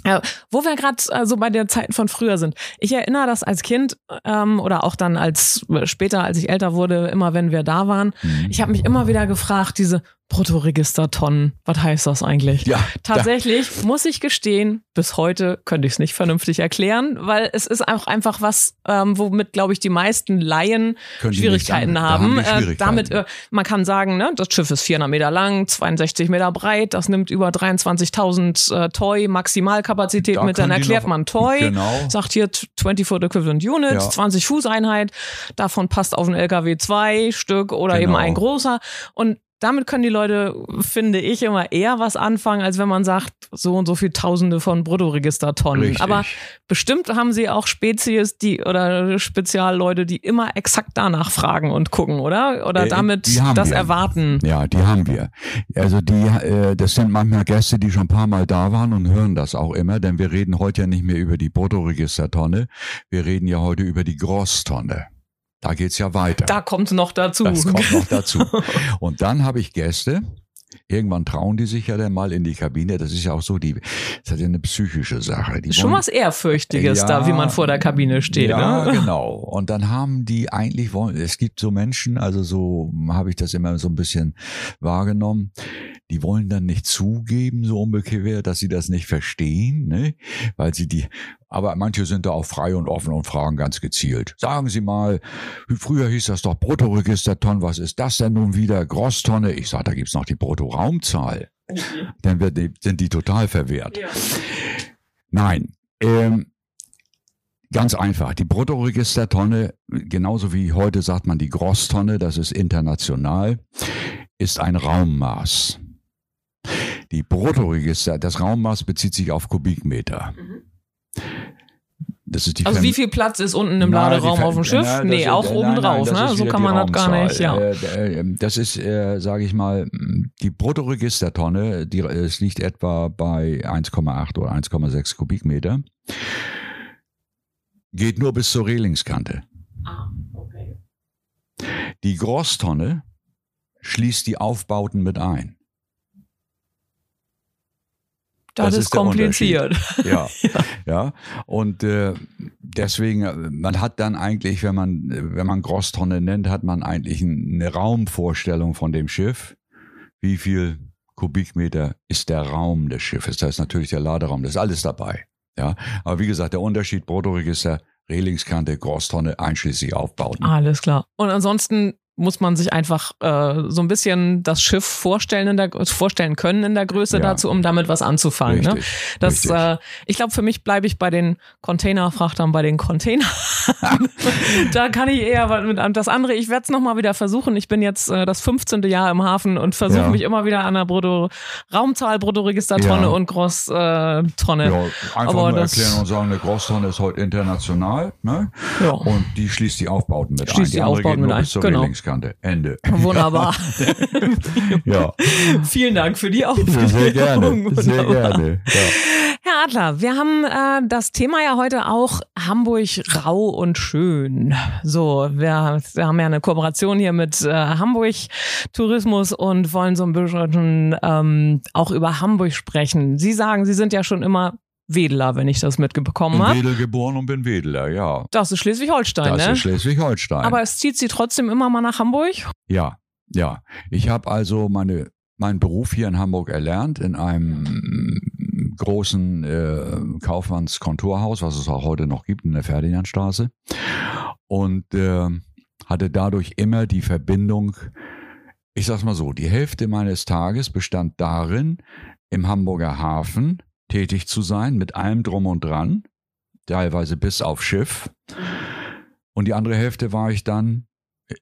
ja, wo wir gerade äh, so bei der Zeiten von früher sind. Ich erinnere das als Kind ähm, oder auch dann als äh, später, als ich älter wurde, immer wenn wir da waren. Mhm. Ich habe mich immer wieder gefragt, diese Bruttoregistertonnen, was heißt das eigentlich? Ja, Tatsächlich muss ich gestehen, bis heute könnte ich es nicht vernünftig erklären, weil es ist auch einfach was, ähm, womit, glaube ich, die meisten Laien Können Schwierigkeiten da haben. haben die Äh, Schwierigkeiten. damit, äh, man kann sagen, ne, das Schiff ist 400 Meter lang, 62 Meter breit, das nimmt über 23.000 äh, Toy Maximalkapazität Da mit, dann erklärt noch- man Toy, Genau. sagt hier 20 Foot Equivalent Units, Ja. 20 Fuß Einheit, davon passt auf einen LKW zwei Stück oder Genau. eben ein großer und damit können die Leute, finde ich, immer eher was anfangen, als wenn man sagt, so und so viel Tausende von Bruttoregistertonnen. Richtig. Aber bestimmt haben sie auch Spezies, die oder Spezialleute, die immer exakt danach fragen und gucken, oder? Oder Äh, damit das wir. erwarten. Ja, die haben wir. Also die, äh, das sind manchmal Gäste, die schon ein paar Mal da waren und hören das auch immer, denn wir reden heute ja nicht mehr über die Bruttoregistertonne, wir reden ja heute über die Grosstonne. Da geht's ja weiter. Da kommt noch dazu. Das kommt noch dazu. Und dann habe ich Gäste. Irgendwann trauen die sich ja dann mal in die Kabine. Das ist ja auch so, die, das hat ja eine psychische Sache. Die Schon wollen- was Ehrfürchtiges Ja, da, wie man vor der Kabine steht. Ja, ne? genau. Und dann haben die eigentlich wollen, es gibt so Menschen, also so habe ich das immer so ein bisschen wahrgenommen, die wollen dann nicht zugeben, so unbekehrt, dass sie das nicht verstehen, ne? Weil sie die, aber manche sind da auch frei und offen und fragen ganz gezielt. Sagen Sie mal, früher hieß das doch Bruttoregistertonne, was ist das denn nun wieder? Grosstonne? Ich sag, da gibt's noch die Bruttoraumzahl. Dann wird die, sind die total verwehrt. Ja. Nein, ähm, ganz einfach. Die Bruttoregistertonne, genauso wie heute sagt man die Grosstonne, das ist international, ist ein Raummaß. Die Bruttoregister, das Raummaß bezieht sich auf Kubikmeter. Das ist die also wie viel Platz ist unten im na, Laderaum auf dem Schiff? Na, nee, ist, auch oben drauf, ne? So kann man das gar nicht, ja. Äh, äh, das ist, äh, sage ich mal, die Bruttoregistertonne, die, es liegt etwa bei 1,8 oder 1,6 Kubikmeter, geht nur bis zur Relingskante. Ah, okay. Die Großtonne schließt die Aufbauten mit ein. Das, das ist, ist kompliziert. Ja, ja, ja. Und äh, deswegen, äh, man hat dann eigentlich, wenn man, wenn man Großtonne nennt, hat man eigentlich eine Raumvorstellung von dem Schiff. Wie viel Kubikmeter ist der Raum des Schiffes? Da ist natürlich der Laderaum, das ist alles dabei. Ja, aber wie gesagt, der Unterschied Bruttoregister, Relingskante, Großtonne, einschließlich Aufbauten. Alles klar. Und ansonsten muss man sich einfach äh, so ein bisschen das Schiff vorstellen, in der, vorstellen können in der Größe ja. dazu, um damit was anzufangen. ne? Das, Äh, ich glaube, für mich bleibe ich bei den Containerfrachtern, bei den Containern. da kann ich eher mit das andere. Ich werde es nochmal wieder versuchen. Ich bin jetzt äh, das 15. Jahr im Hafen und versuche ja. mich immer wieder an der Brutto Raumzahl, Bruttoregistertonne ja. und Großtonne. Äh, ja, einfach Aber nur erklären und sagen, eine Großtonne ist heute international, ne? Ja. Und die schließt die Aufbauten mit schließt ein. Die, die Aufbauten mit ein. Genau. Kante. Ende. Wunderbar. ja. Vielen Dank für die Aufklärung. Sehr gerne. Sehr gerne. Ja. Herr Adler, wir haben äh, das Thema ja heute auch Hamburg rau und schön. So, wir, wir haben ja eine Kooperation hier mit äh, Hamburg Tourismus und wollen so ein bisschen ähm, auch über Hamburg sprechen. Sie sagen, Sie sind ja schon immer Wedeler, wenn ich das mitbekommen habe. Wedel geboren und bin Wedeler, ja. Das ist Schleswig-Holstein, ne? Das ist Schleswig-Holstein. Aber es zieht Sie trotzdem immer mal nach Hamburg? Ja, ja. Ich habe also meine, meinen Beruf hier in Hamburg erlernt, in einem großen äh, Kaufmannskonturhaus, was es auch heute noch gibt, in der Ferdinandstraße. Und äh, hatte dadurch immer die Verbindung, ich sag's mal so, die Hälfte meines Tages bestand darin, im Hamburger Hafen tätig zu sein, mit allem drum und dran, teilweise bis auf Schiff. Und die andere Hälfte war ich dann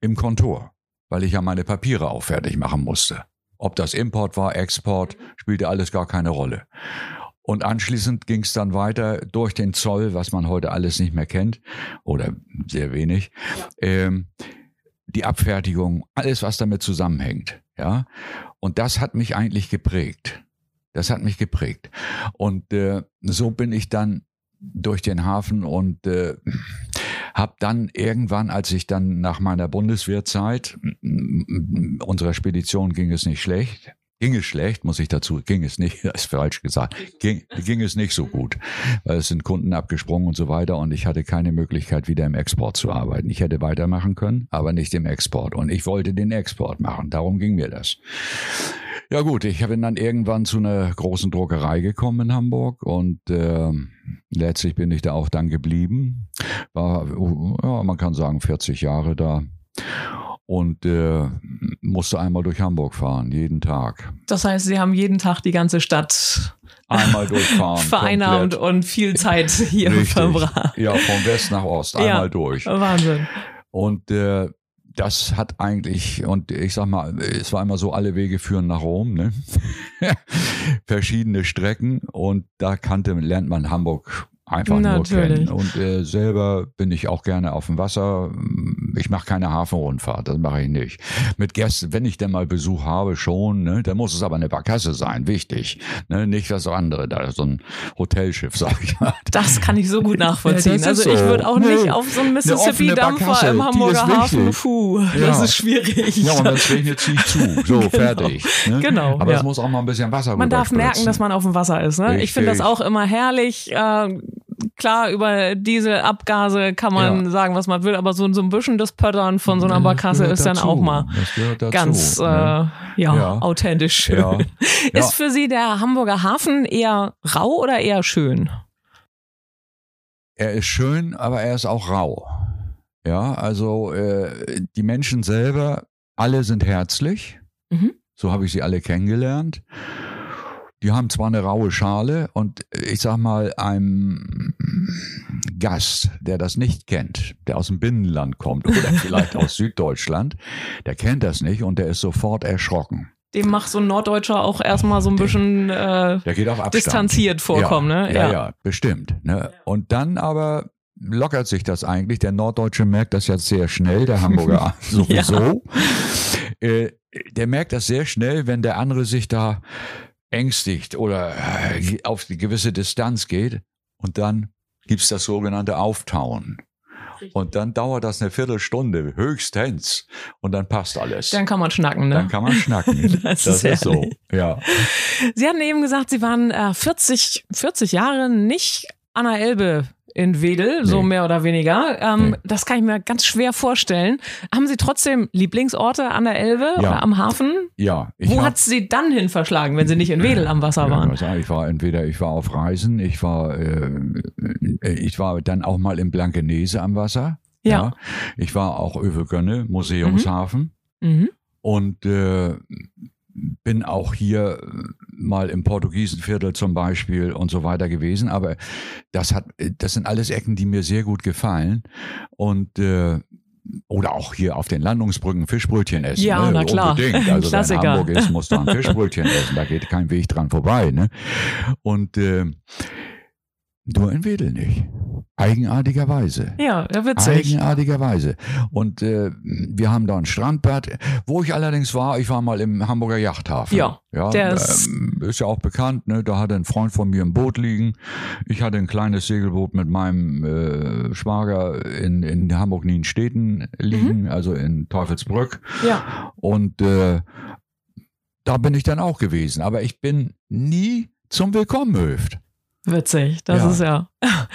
im Kontor, weil ich ja meine Papiere auch fertig machen musste. Ob das Import war, Export, spielte alles gar keine Rolle. Und anschließend ging es dann weiter durch den Zoll, was man heute alles nicht mehr kennt oder sehr wenig. Ähm, die Abfertigung, alles, was damit zusammenhängt. Ja, und das hat mich eigentlich geprägt. Das hat mich geprägt. Und äh, so bin ich dann durch den Hafen und äh, habe dann irgendwann, als ich dann nach meiner Bundeswehrzeit, unserer Spedition ging es nicht schlecht, ging es schlecht, muss ich dazu, ging es nicht, das ist falsch gesagt, ging, ging es nicht so gut, weil es sind Kunden abgesprungen und so weiter und ich hatte keine Möglichkeit, wieder im Export zu arbeiten. Ich hätte weitermachen können, aber nicht im Export und ich wollte den Export machen, darum ging mir das. Ja gut, ich bin dann irgendwann zu einer großen Druckerei gekommen in Hamburg und äh, letztlich bin ich da auch dann geblieben. War, ja, man kann sagen, 40 Jahre da und äh, musste einmal durch Hamburg fahren, jeden Tag. Das heißt, Sie haben jeden Tag die ganze Stadt einmal durchfahren. Vereinnahmt und viel Zeit hier Richtig. verbracht. Ja, von West nach Ost, einmal ja, durch. Wahnsinn. Und äh, das hat eigentlich, und ich sag mal, es war immer so, alle Wege führen nach Rom, ne? Verschiedene Strecken und da kannte, lernt man Hamburg einfach Natürlich. nur kennen. Und äh, selber bin ich auch gerne auf dem Wasser. Ich mache keine Hafenrundfahrt, das mache ich nicht. Mit Gästen, wenn ich denn mal Besuch habe, schon, ne, dann muss es aber eine Barkasse sein, wichtig. Ne, nicht das andere, da so ein Hotelschiff, sag ich mal. Das kann ich so gut nachvollziehen. Ja, also so. ich würde auch nicht auf so ein Mississippi-Dampfer im Hamburger Hafen, puh, ja. das ist schwierig. Ja, und wenn es regnet, ziehe ich zu. So, genau. fertig. Ne? Genau. Aber ja. es muss auch mal ein bisschen Wasser Man darf merken, dass man auf dem Wasser ist. Ne? Ich finde das auch immer herrlich. Äh, klar, über diese Abgase kann man ja. sagen, was man will, aber so, so ein bisschen das Pöttern von so einer Barkasse ist dann auch mal ganz äh, ja. ja. authentisch schön. Ist für Sie der Hamburger Hafen eher rau oder eher schön? Er ist schön, aber er ist auch rau. Ja, also äh, die Menschen selber, alle sind herzlich. Mhm. So habe ich sie alle kennengelernt. Die haben zwar eine raue Schale und ich sag mal, einem Gast, der das nicht kennt, der aus dem Binnenland kommt oder vielleicht aus Süddeutschland, der kennt das nicht und der ist sofort erschrocken. Dem macht so ein Norddeutscher auch erstmal so ein bisschen äh, Der geht auf Abstand. distanziert vorkommen, ja, ne? Ja, ja, bestimmt. Ne? Und dann aber lockert sich das eigentlich. Der Norddeutsche merkt das jetzt sehr schnell, der Hamburger sowieso. Äh, der merkt das sehr schnell, wenn der andere sich da ängstigt oder äh, auf die gewisse Distanz geht. Und dann gibt's das sogenannte Auftauen. Und dann dauert das eine Viertelstunde, höchstens. Und dann passt alles. Dann kann man schnacken, ne? Dann kann man schnacken. Das das ist ist so. Ja. Sie hatten eben gesagt, Sie waren äh, 40, 40 Jahre nicht an der Elbe in Wedel, so Nee. mehr oder weniger. Ähm, Nee. Das kann ich mir ganz schwer vorstellen. Haben Sie trotzdem Lieblingsorte an der Elbe Ja. oder am Hafen? Ja. Ich Wo hab- hat Sie dann hin verschlagen, wenn Sie nicht in Wedel am Wasser Ja, waren? also ich war entweder ich war auf Reisen, ich war äh, ich war dann auch mal in Blankenese am Wasser. Ja. Ich war auch Övelgönne, Museumshafen Mhm. und äh, bin auch hier mal im Portugiesenviertel zum Beispiel und so weiter gewesen. Aber das hat, das sind alles Ecken, die mir sehr gut gefallen und äh, oder auch hier auf den Landungsbrücken Fischbrötchen essen. Ja, ne? na klar. Unbedingt. Also wenn Klassiker. Hamburg ist, muss da ein Fischbrötchen essen. Da geht kein Weg dran vorbei. Ne? Und äh, nur in Wedel nicht. Eigenartigerweise. Ja, ja, witzig. Eigenartigerweise. Und äh, wir haben da ein Strandbad. Wo ich allerdings war, ich war mal im Hamburger Yachthafen. Ja, ja der ist- ähm, ist ja auch bekannt. Ne? Da hatte ein Freund von mir ein Boot liegen. Ich hatte ein kleines Segelboot mit meinem äh, Schwager in, in Hamburg-Nienstädten liegen, also in Teufelsbrück. Ja. Und äh, da bin ich dann auch gewesen. Aber ich bin nie zum Willkommenhöft. Witzig. Das Ja. ist ja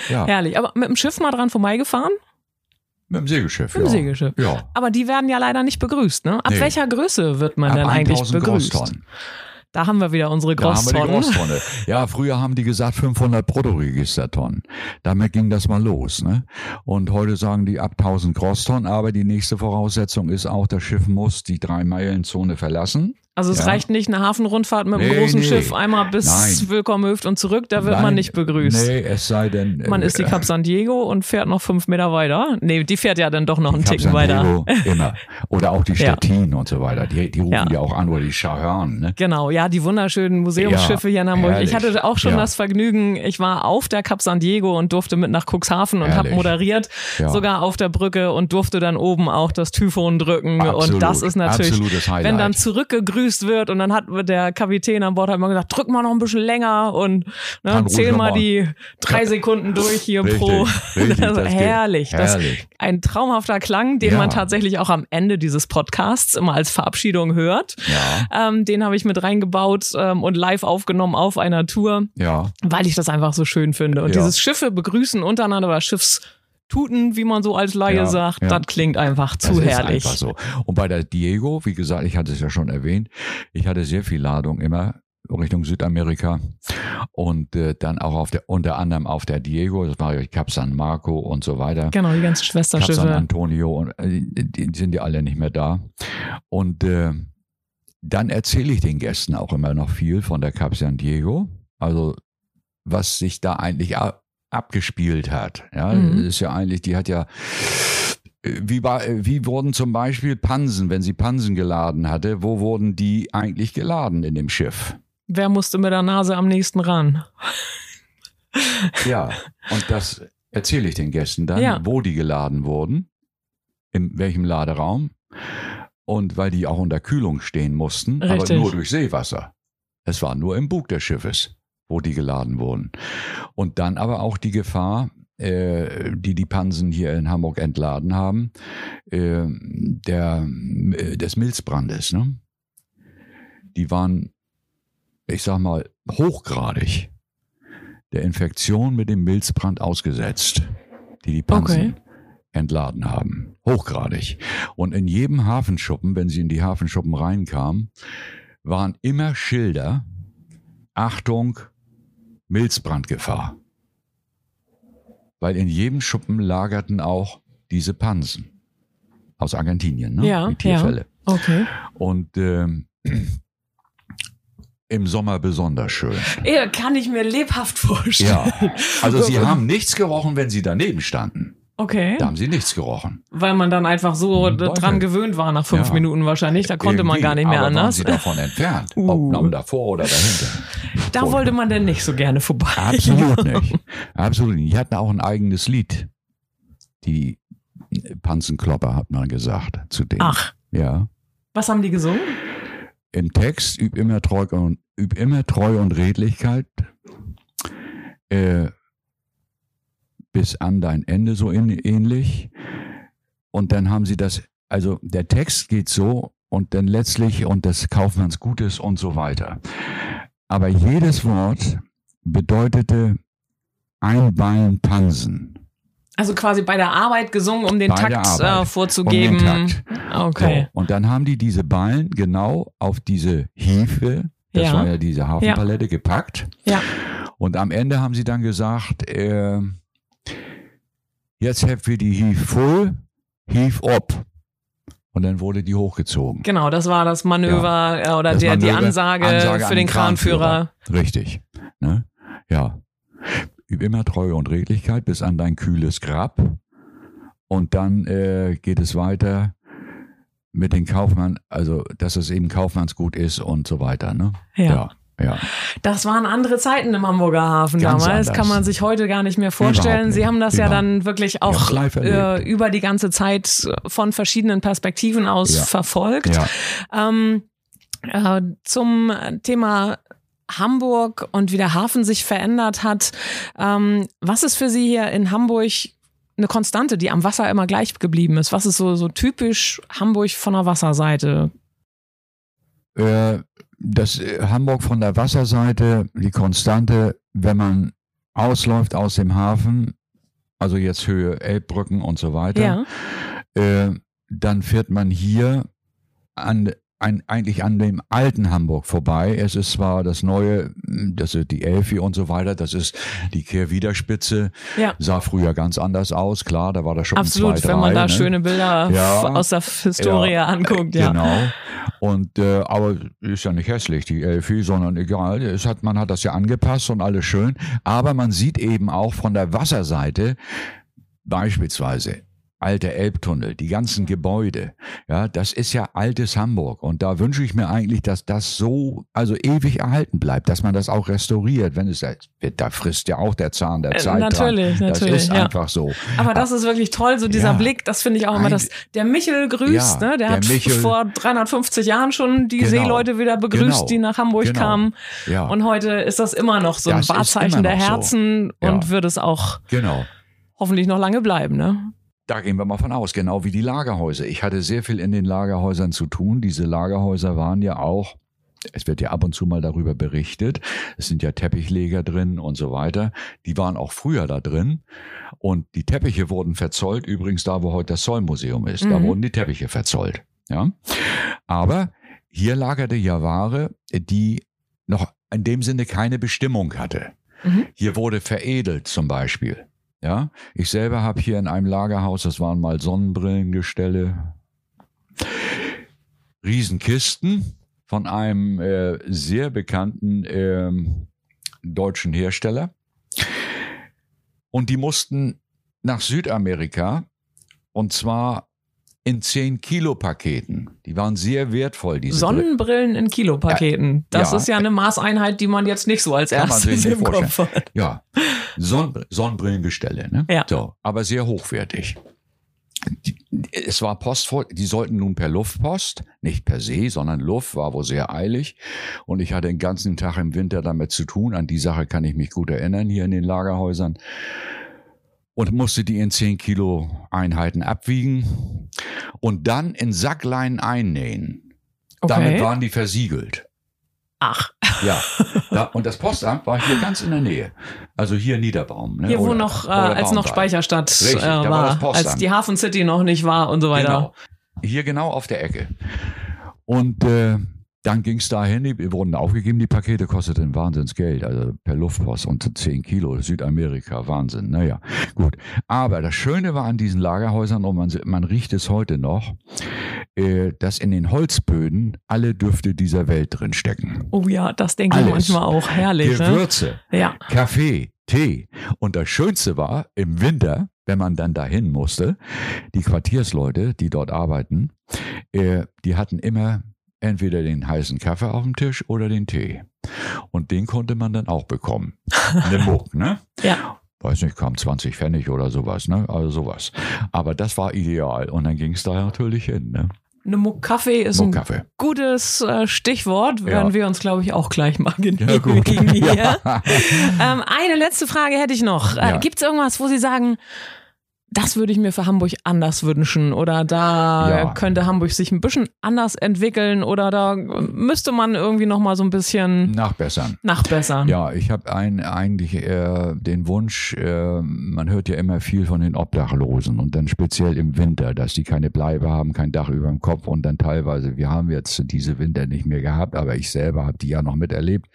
Ja, herrlich. Aber mit dem Schiff mal dran vorbeigefahren? mit dem Segelschiff. Mit dem ja. Segelschiff. Ja. Aber die werden ja leider nicht begrüßt, ne? Ab Nee. welcher Größe wird man Ab denn eigentlich 1000 begrüßt? Grosstonnen. Da haben wir wieder unsere Da haben wir die Grosstonnen. Ja, früher haben die gesagt 500 Bruttoregistertonnen. Damit ging das mal los. Ne? Und heute sagen die ab 1000 Großtonnen. Aber die nächste Voraussetzung ist auch, das Schiff muss die Drei-Meilen-Zone verlassen. Also es Ja. reicht nicht eine Hafenrundfahrt mit einem Nee, großen nee. Schiff einmal bis Nein. Willkommenhöft und zurück, da wird man Nein, nicht begrüßt. Nee, es sei denn... Man äh, ist die Cap San Diego und fährt noch fünf Meter weiter. Nee, die fährt ja dann doch noch einen Cap Ticken San weiter. Diego, immer. Oder auch die Ja. Stettin und so weiter. Die, die rufen Ja. ja. auch an, oder die Schahörn. Ne? Genau, ja, die wunderschönen Museumsschiffe Ja, hier in Hamburg. Ich herrlich. hatte auch schon Ja. das Vergnügen, ich war auf der Cap San Diego und durfte mit nach Cuxhaven und habe moderiert, Ja. sogar auf der Brücke und durfte dann oben auch das Typhon drücken. und Absolut, das ist natürlich, absolutes Highlight. wenn dann zurückgegrüßt wird und dann hat der Kapitän an Bord hat immer gesagt, drück mal noch ein bisschen länger und ne, zähl mal mal. die drei Sekunden durch hier Richtig, pro. richtig, also das herrlich. Das, Herrlich. ein traumhafter Klang, den Ja. man tatsächlich auch am Ende dieses Podcasts immer als Verabschiedung hört. Ja, Ähm, den habe ich mit reingebaut ähm, und live aufgenommen auf einer Tour, ja. weil ich das einfach so schön finde. Und dieses Schiffe begrüßen untereinander oder Schiffstuten, wie man so als Laie Ja, sagt, ja. das klingt einfach Das zu ist herrlich. einfach so. Und bei der Diego, wie gesagt, ich hatte es ja schon erwähnt, ich hatte sehr viel Ladung immer Richtung Südamerika und äh, dann auch auf der unter anderem auf der Diego, das war ja Cap San Marco und so weiter. Genau, die ganzen Cap San Schwesterschiffe. Antonio und äh, die sind ja alle nicht mehr da. Und äh, dann erzähle ich den Gästen auch immer noch viel von der Cap San Diego. Also was sich da eigentlich abgespielt hat. Ja, Mhm. ist ja eigentlich, die hat ja wie, war, wie wurden zum Beispiel Pansen, wenn sie Pansen geladen hatte, wo wurden die eigentlich geladen in dem Schiff? Wer musste mit der Nase am nächsten ran? Ja, und das erzähle ich den Gästen dann, Ja. wo die geladen wurden, in welchem Laderaum und weil die auch unter Kühlung stehen mussten, Richtig. aber nur durch Seewasser. Es war nur im Bug des Schiffes, wo die geladen wurden. Und dann aber auch die Gefahr, äh, die die Pansen hier in Hamburg entladen haben, äh, der, äh, des Milzbrandes. Ne? Die waren, ich sag mal, hochgradig der Infektion mit dem Milzbrand ausgesetzt, die die Pansen Okay. entladen haben. Hochgradig. Und in jedem Hafenschuppen, wenn sie in die Hafenschuppen reinkamen, waren immer Schilder, Achtung, Milzbrandgefahr. Weil in jedem Schuppen lagerten auch diese Pansen. Aus Argentinien, ne? Ja, die Tierfälle. Okay. Und ähm, im Sommer besonders schön. Ja, kann ich mir lebhaft vorstellen. Ja. Also sie haben nichts gerochen, wenn sie daneben standen. Okay. Da haben sie nichts gerochen. Weil man dann einfach so Hm, dran gewöhnt war nach fünf Ja. Minuten wahrscheinlich. Da konnte man Irgendwie. gar nicht mehr Aber Waren anders. sie davon entfernt? Uh. Ob davor oder dahinter? Da wollte man denn nicht so gerne vorbei. Absolut nicht. Absolut nicht. Die hatten auch ein eigenes Lied. Die Panzenklopper hat man gesagt zu denen. Ach, Ja. was haben die gesungen? Im Text üb immer treu und üb immer treu und Redlichkeit. Äh, bis an dein Ende so in, ähnlich. Und dann haben sie das, also der Text geht so und dann letztlich und des Kaufmanns Gutes und so weiter. Aber jedes Wort bedeutete ein Bein Pansen. Also quasi bei der Arbeit gesungen, um den Bei Takt äh, vorzugeben. Um den Takt. Okay. So, und dann haben die diese Ballen genau auf diese Hiefe, das Ja. war ja diese Hafenpalette, gepackt. Ja. Und am Ende haben sie dann gesagt, äh, jetzt habt wir die Hief voll, Hief ob. Und dann wurde die hochgezogen. Genau, das war das Manöver äh, oder Das der, die Manöver, Ansage, Ansage für an den Kranführer. Richtig. Ne? Ja. Üb immer Treue und Redlichkeit bis an dein kühles Grab. Und dann äh, geht es weiter mit den Kaufmann, also dass es eben Kaufmannsgut ist und so weiter. Ne? Ja. ja. Ja. Das waren andere Zeiten im Hamburger Hafen Ganz damals. anders. Kann man sich heute gar nicht mehr vorstellen. Überhaupt Sie nicht. haben das ja Überhaupt. dann wirklich auch live äh, über die ganze Zeit von verschiedenen Perspektiven aus Ja. verfolgt. ja. Ähm, äh, zum Thema Hamburg und wie der Hafen sich verändert hat. Ähm, was ist für Sie hier in Hamburg eine Konstante, die am Wasser immer gleich geblieben ist? Was ist so, so typisch Hamburg von der Wasserseite? Äh, das äh, Hamburg von der Wasserseite, die Konstante, wenn man ausläuft aus dem Hafen, also jetzt Höhe Elbbrücken und so weiter, Ja. äh, dann fährt man hier an, ein, eigentlich an dem alten Hamburg vorbei. Es ist zwar das neue, das ist die Elfi und so weiter, das ist die Kehrwiederspitze, Ja. sah früher ganz anders aus, klar, da war das schon Absolut, zwei, drei, wenn man da ne? schöne Bilder Ja. aus der Historie Ja. anguckt, ja. Genau. Und äh, aber ist ja nicht hässlich, die Elfi, sondern egal. Es hat, man hat das ja angepasst und alles schön. Aber man sieht eben auch von der Wasserseite beispielsweise alter Elbtunnel, die ganzen Gebäude. Ja, das ist ja altes Hamburg. Und da wünsche ich mir eigentlich, dass das so, also ewig erhalten bleibt, dass man das auch restauriert. Wenn es, da frisst ja auch der Zahn der Äh, Zeit. natürlich, dran. Das natürlich, ist ja. einfach so. Aber das ist wirklich toll, so dieser Ja. Blick, das finde ich auch immer, dass der Michel grüßt, Ja, ne? Der, der hat Michel- vor 350 Jahren schon die Genau. Seeleute wieder begrüßt, Genau. die nach Hamburg Genau. kamen. Ja. Und heute ist das immer noch so ein Das Wahrzeichen der so. Herzen Ja. und wird es auch Genau. hoffentlich noch lange bleiben, ne? Da gehen wir mal von aus, genau wie die Lagerhäuser. Ich hatte sehr viel in den Lagerhäusern zu tun. Diese Lagerhäuser waren ja auch, es wird ja ab und zu mal darüber berichtet, es sind ja Teppichleger drin und so weiter. Die waren auch früher da drin. Und die Teppiche wurden verzollt, übrigens da, wo heute das Zollmuseum ist. Da Mhm. wurden die Teppiche verzollt. Ja. Aber hier lagerte ja Ware, die noch in dem Sinne keine Bestimmung hatte. Mhm. Hier wurde veredelt zum Beispiel. Ja, ich selber habe hier in einem Lagerhaus, das waren mal Sonnenbrillengestelle, Riesenkisten von einem äh, sehr bekannten ähm, deutschen Hersteller. Und die mussten nach Südamerika und zwar in 10 Kilo Paketen. Die waren sehr wertvoll, diese Brillen. Sonnenbrillen in Kilopaketen. Das Ja. ist ja eine Maßeinheit, die man jetzt nicht so als erstes im Kopf hat. Ja, Sonn Sonnenbrillengestelle, ne? Ja. So, aber sehr hochwertig. Die, es war Postfort, die sollten nun per Luftpost, nicht per See, sondern Luft, war wohl sehr eilig. Und ich hatte den ganzen Tag im Winter damit zu tun. An die Sache kann ich mich gut erinnern, hier in den Lagerhäusern. Und musste die in 10 Kilo Einheiten abwiegen und dann in Sackleinen einnähen. Damit Okay. waren die versiegelt. Ach, Ja, da, und das Postamt war hier ganz in der Nähe. Also hier Niederbaum. Ne? hier wo Oder- noch, äh, als noch. Speicherstadt Richtig, äh, war war, als die Hafen City noch nicht war und so weiter. Genau. Hier genau auf der Ecke. Und äh, dann ging es dahin, die wurden aufgegeben, die Pakete kosteten Wahnsinnsgeld, also per Luftpost und 10 Kilo, Südamerika, Wahnsinn, naja, gut. Aber das Schöne war an diesen Lagerhäusern, und man, man riecht es heute noch, äh, dass in den Holzböden alle Düfte dieser Welt drin stecken. Oh ja, das denke ich manchmal auch. Herrlich. Ne? Gewürze, Ja. Kaffee, Tee. Und das Schönste war im Winter, wenn man dann dahin musste, die Quartiersleute, die dort arbeiten, äh, die hatten immer entweder den heißen Kaffee auf dem Tisch oder den Tee. Und den konnte man dann auch bekommen. Eine Muck, ne? Ja. Weiß nicht, kam 20 Pfennig oder sowas, ne? Also sowas. Aber das war ideal. Und dann ging es da natürlich hin, ne? Eine Muck Kaffee ist ein Muckkaffee. gutes äh, Stichwort. Werden Ja. wir uns, glaube ich, auch gleich mal Ja, gut. genehmigen hier. Ähm, eine letzte Frage hätte ich noch. Äh, Ja. Gibt es irgendwas, wo Sie sagen, das würde ich mir für Hamburg anders wünschen oder da Ja. könnte Hamburg sich ein bisschen anders entwickeln oder da müsste man irgendwie noch mal so ein bisschen Nachbessern. nachbessern. Ja, ich habe eigentlich äh, den Wunsch, äh, man hört ja immer viel von den Obdachlosen und dann speziell im Winter, dass die keine Bleibe haben, kein Dach über dem Kopf und dann teilweise, wir haben jetzt diese Winter nicht mehr gehabt, aber ich selber habe die ja noch miterlebt,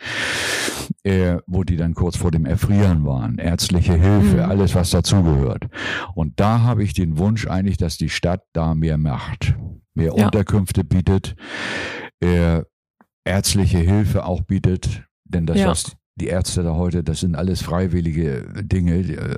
äh, wo die dann kurz vor dem Erfrieren waren, ärztliche Hilfe, Mhm. alles was dazugehört. Und da habe ich den Wunsch eigentlich, dass die Stadt da mehr macht, mehr Ja. Unterkünfte bietet, äh, ärztliche Hilfe auch bietet, denn das, Ja. was die Ärzte da heute, das sind alles freiwillige Dinge. äh,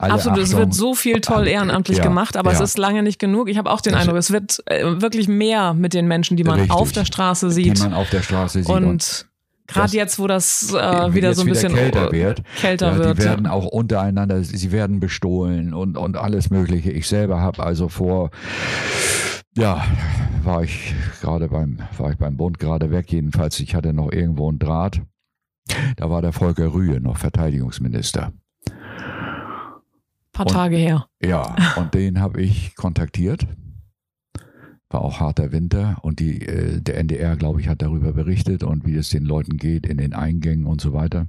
Alle Absolut, es Achtung. wird so viel toll Alle- ehrenamtlich ja, gemacht, aber es ja. ist lange nicht genug. Ich habe auch den Das- Eindruck, es wird äh, wirklich mehr mit den Menschen, die man Richtig. auf der Straße die sieht. man auf der Straße sieht. und gerade jetzt, wo das äh, wieder so ein wieder bisschen kälter äh, wird, kälter ja, wird. die werden auch untereinander, sie werden bestohlen und, und alles Mögliche. Ich selber habe also vor, ja, war ich gerade beim, war ich beim Bund gerade weg, jedenfalls, ich hatte noch irgendwo einen Draht. Da war der Volker Rühe noch Verteidigungsminister. paar und- Tage her. Ja, und den habe ich kontaktiert. War auch harter Winter und die, äh, der NDR, glaube ich, hat darüber berichtet und wie es den Leuten geht in den Eingängen und so weiter.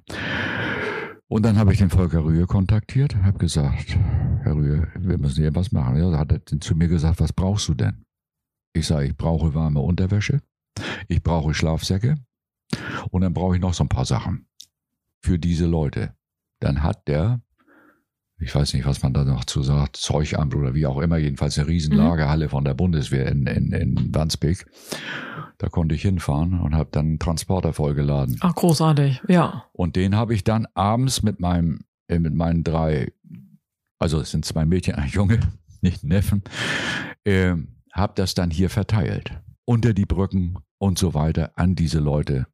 Und dann habe ich den Volker Rühe kontaktiert, habe gesagt, Herr Rühe, wir müssen hier was machen. Ja, hat er zu mir gesagt, was brauchst du denn? Ich sage, ich brauche warme Unterwäsche, ich brauche Schlafsäcke und dann brauche ich noch so ein paar Sachen für diese Leute. Dann hat der ich weiß nicht, was man da noch zu sagt, Zeugamt oder wie auch immer, jedenfalls eine riesen Mhm. Lagerhalle von der Bundeswehr in, in, in Wandsbek. Da konnte ich hinfahren und habe dann einen Transporter vollgeladen. Ach, großartig, ja. Und den habe ich dann abends mit meinem, äh, mit meinen drei, also es sind zwei Mädchen, ein Junge, nicht Neffen, äh, habe das dann hier verteilt. Unter die Brücken und so weiter an diese Leute.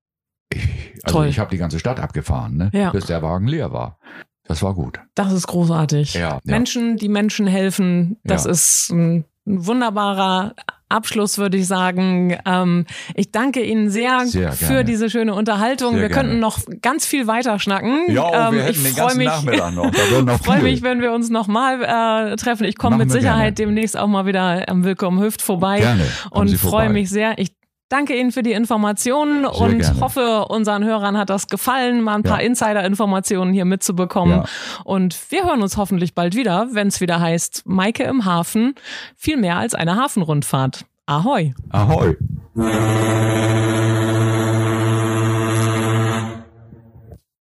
Ich, also Toll. ich habe die ganze Stadt abgefahren, ne? Ja. bis der Wagen leer war. Das war gut. Das ist großartig. Ja, ja. Menschen, die Menschen helfen, das Ja. ist ein, wunderbarer Abschluss, würde ich sagen. Ähm, ich danke Ihnen sehr, Sehr für diese schöne Unterhaltung. Sehr wir gerne. könnten noch ganz viel weiter schnacken. Ja, ähm, wir hätten ich den freue ganzen mich, Nachmittag noch. Noch freue mich, wenn wir uns nochmal äh, treffen. Ich komme mit Sicherheit gerne. demnächst auch mal wieder am Willkommen Hüft vorbei Gerne. Kommen und freue mich sehr. Ich danke Ihnen für die Informationen und gerne. hoffe, unseren Hörern hat das gefallen, mal ein paar Ja. Insider-Informationen hier mitzubekommen. Ja. Und wir hören uns hoffentlich bald wieder, wenn es wieder heißt, Maike im Hafen, viel mehr als eine Hafenrundfahrt. Ahoi! Ahoi.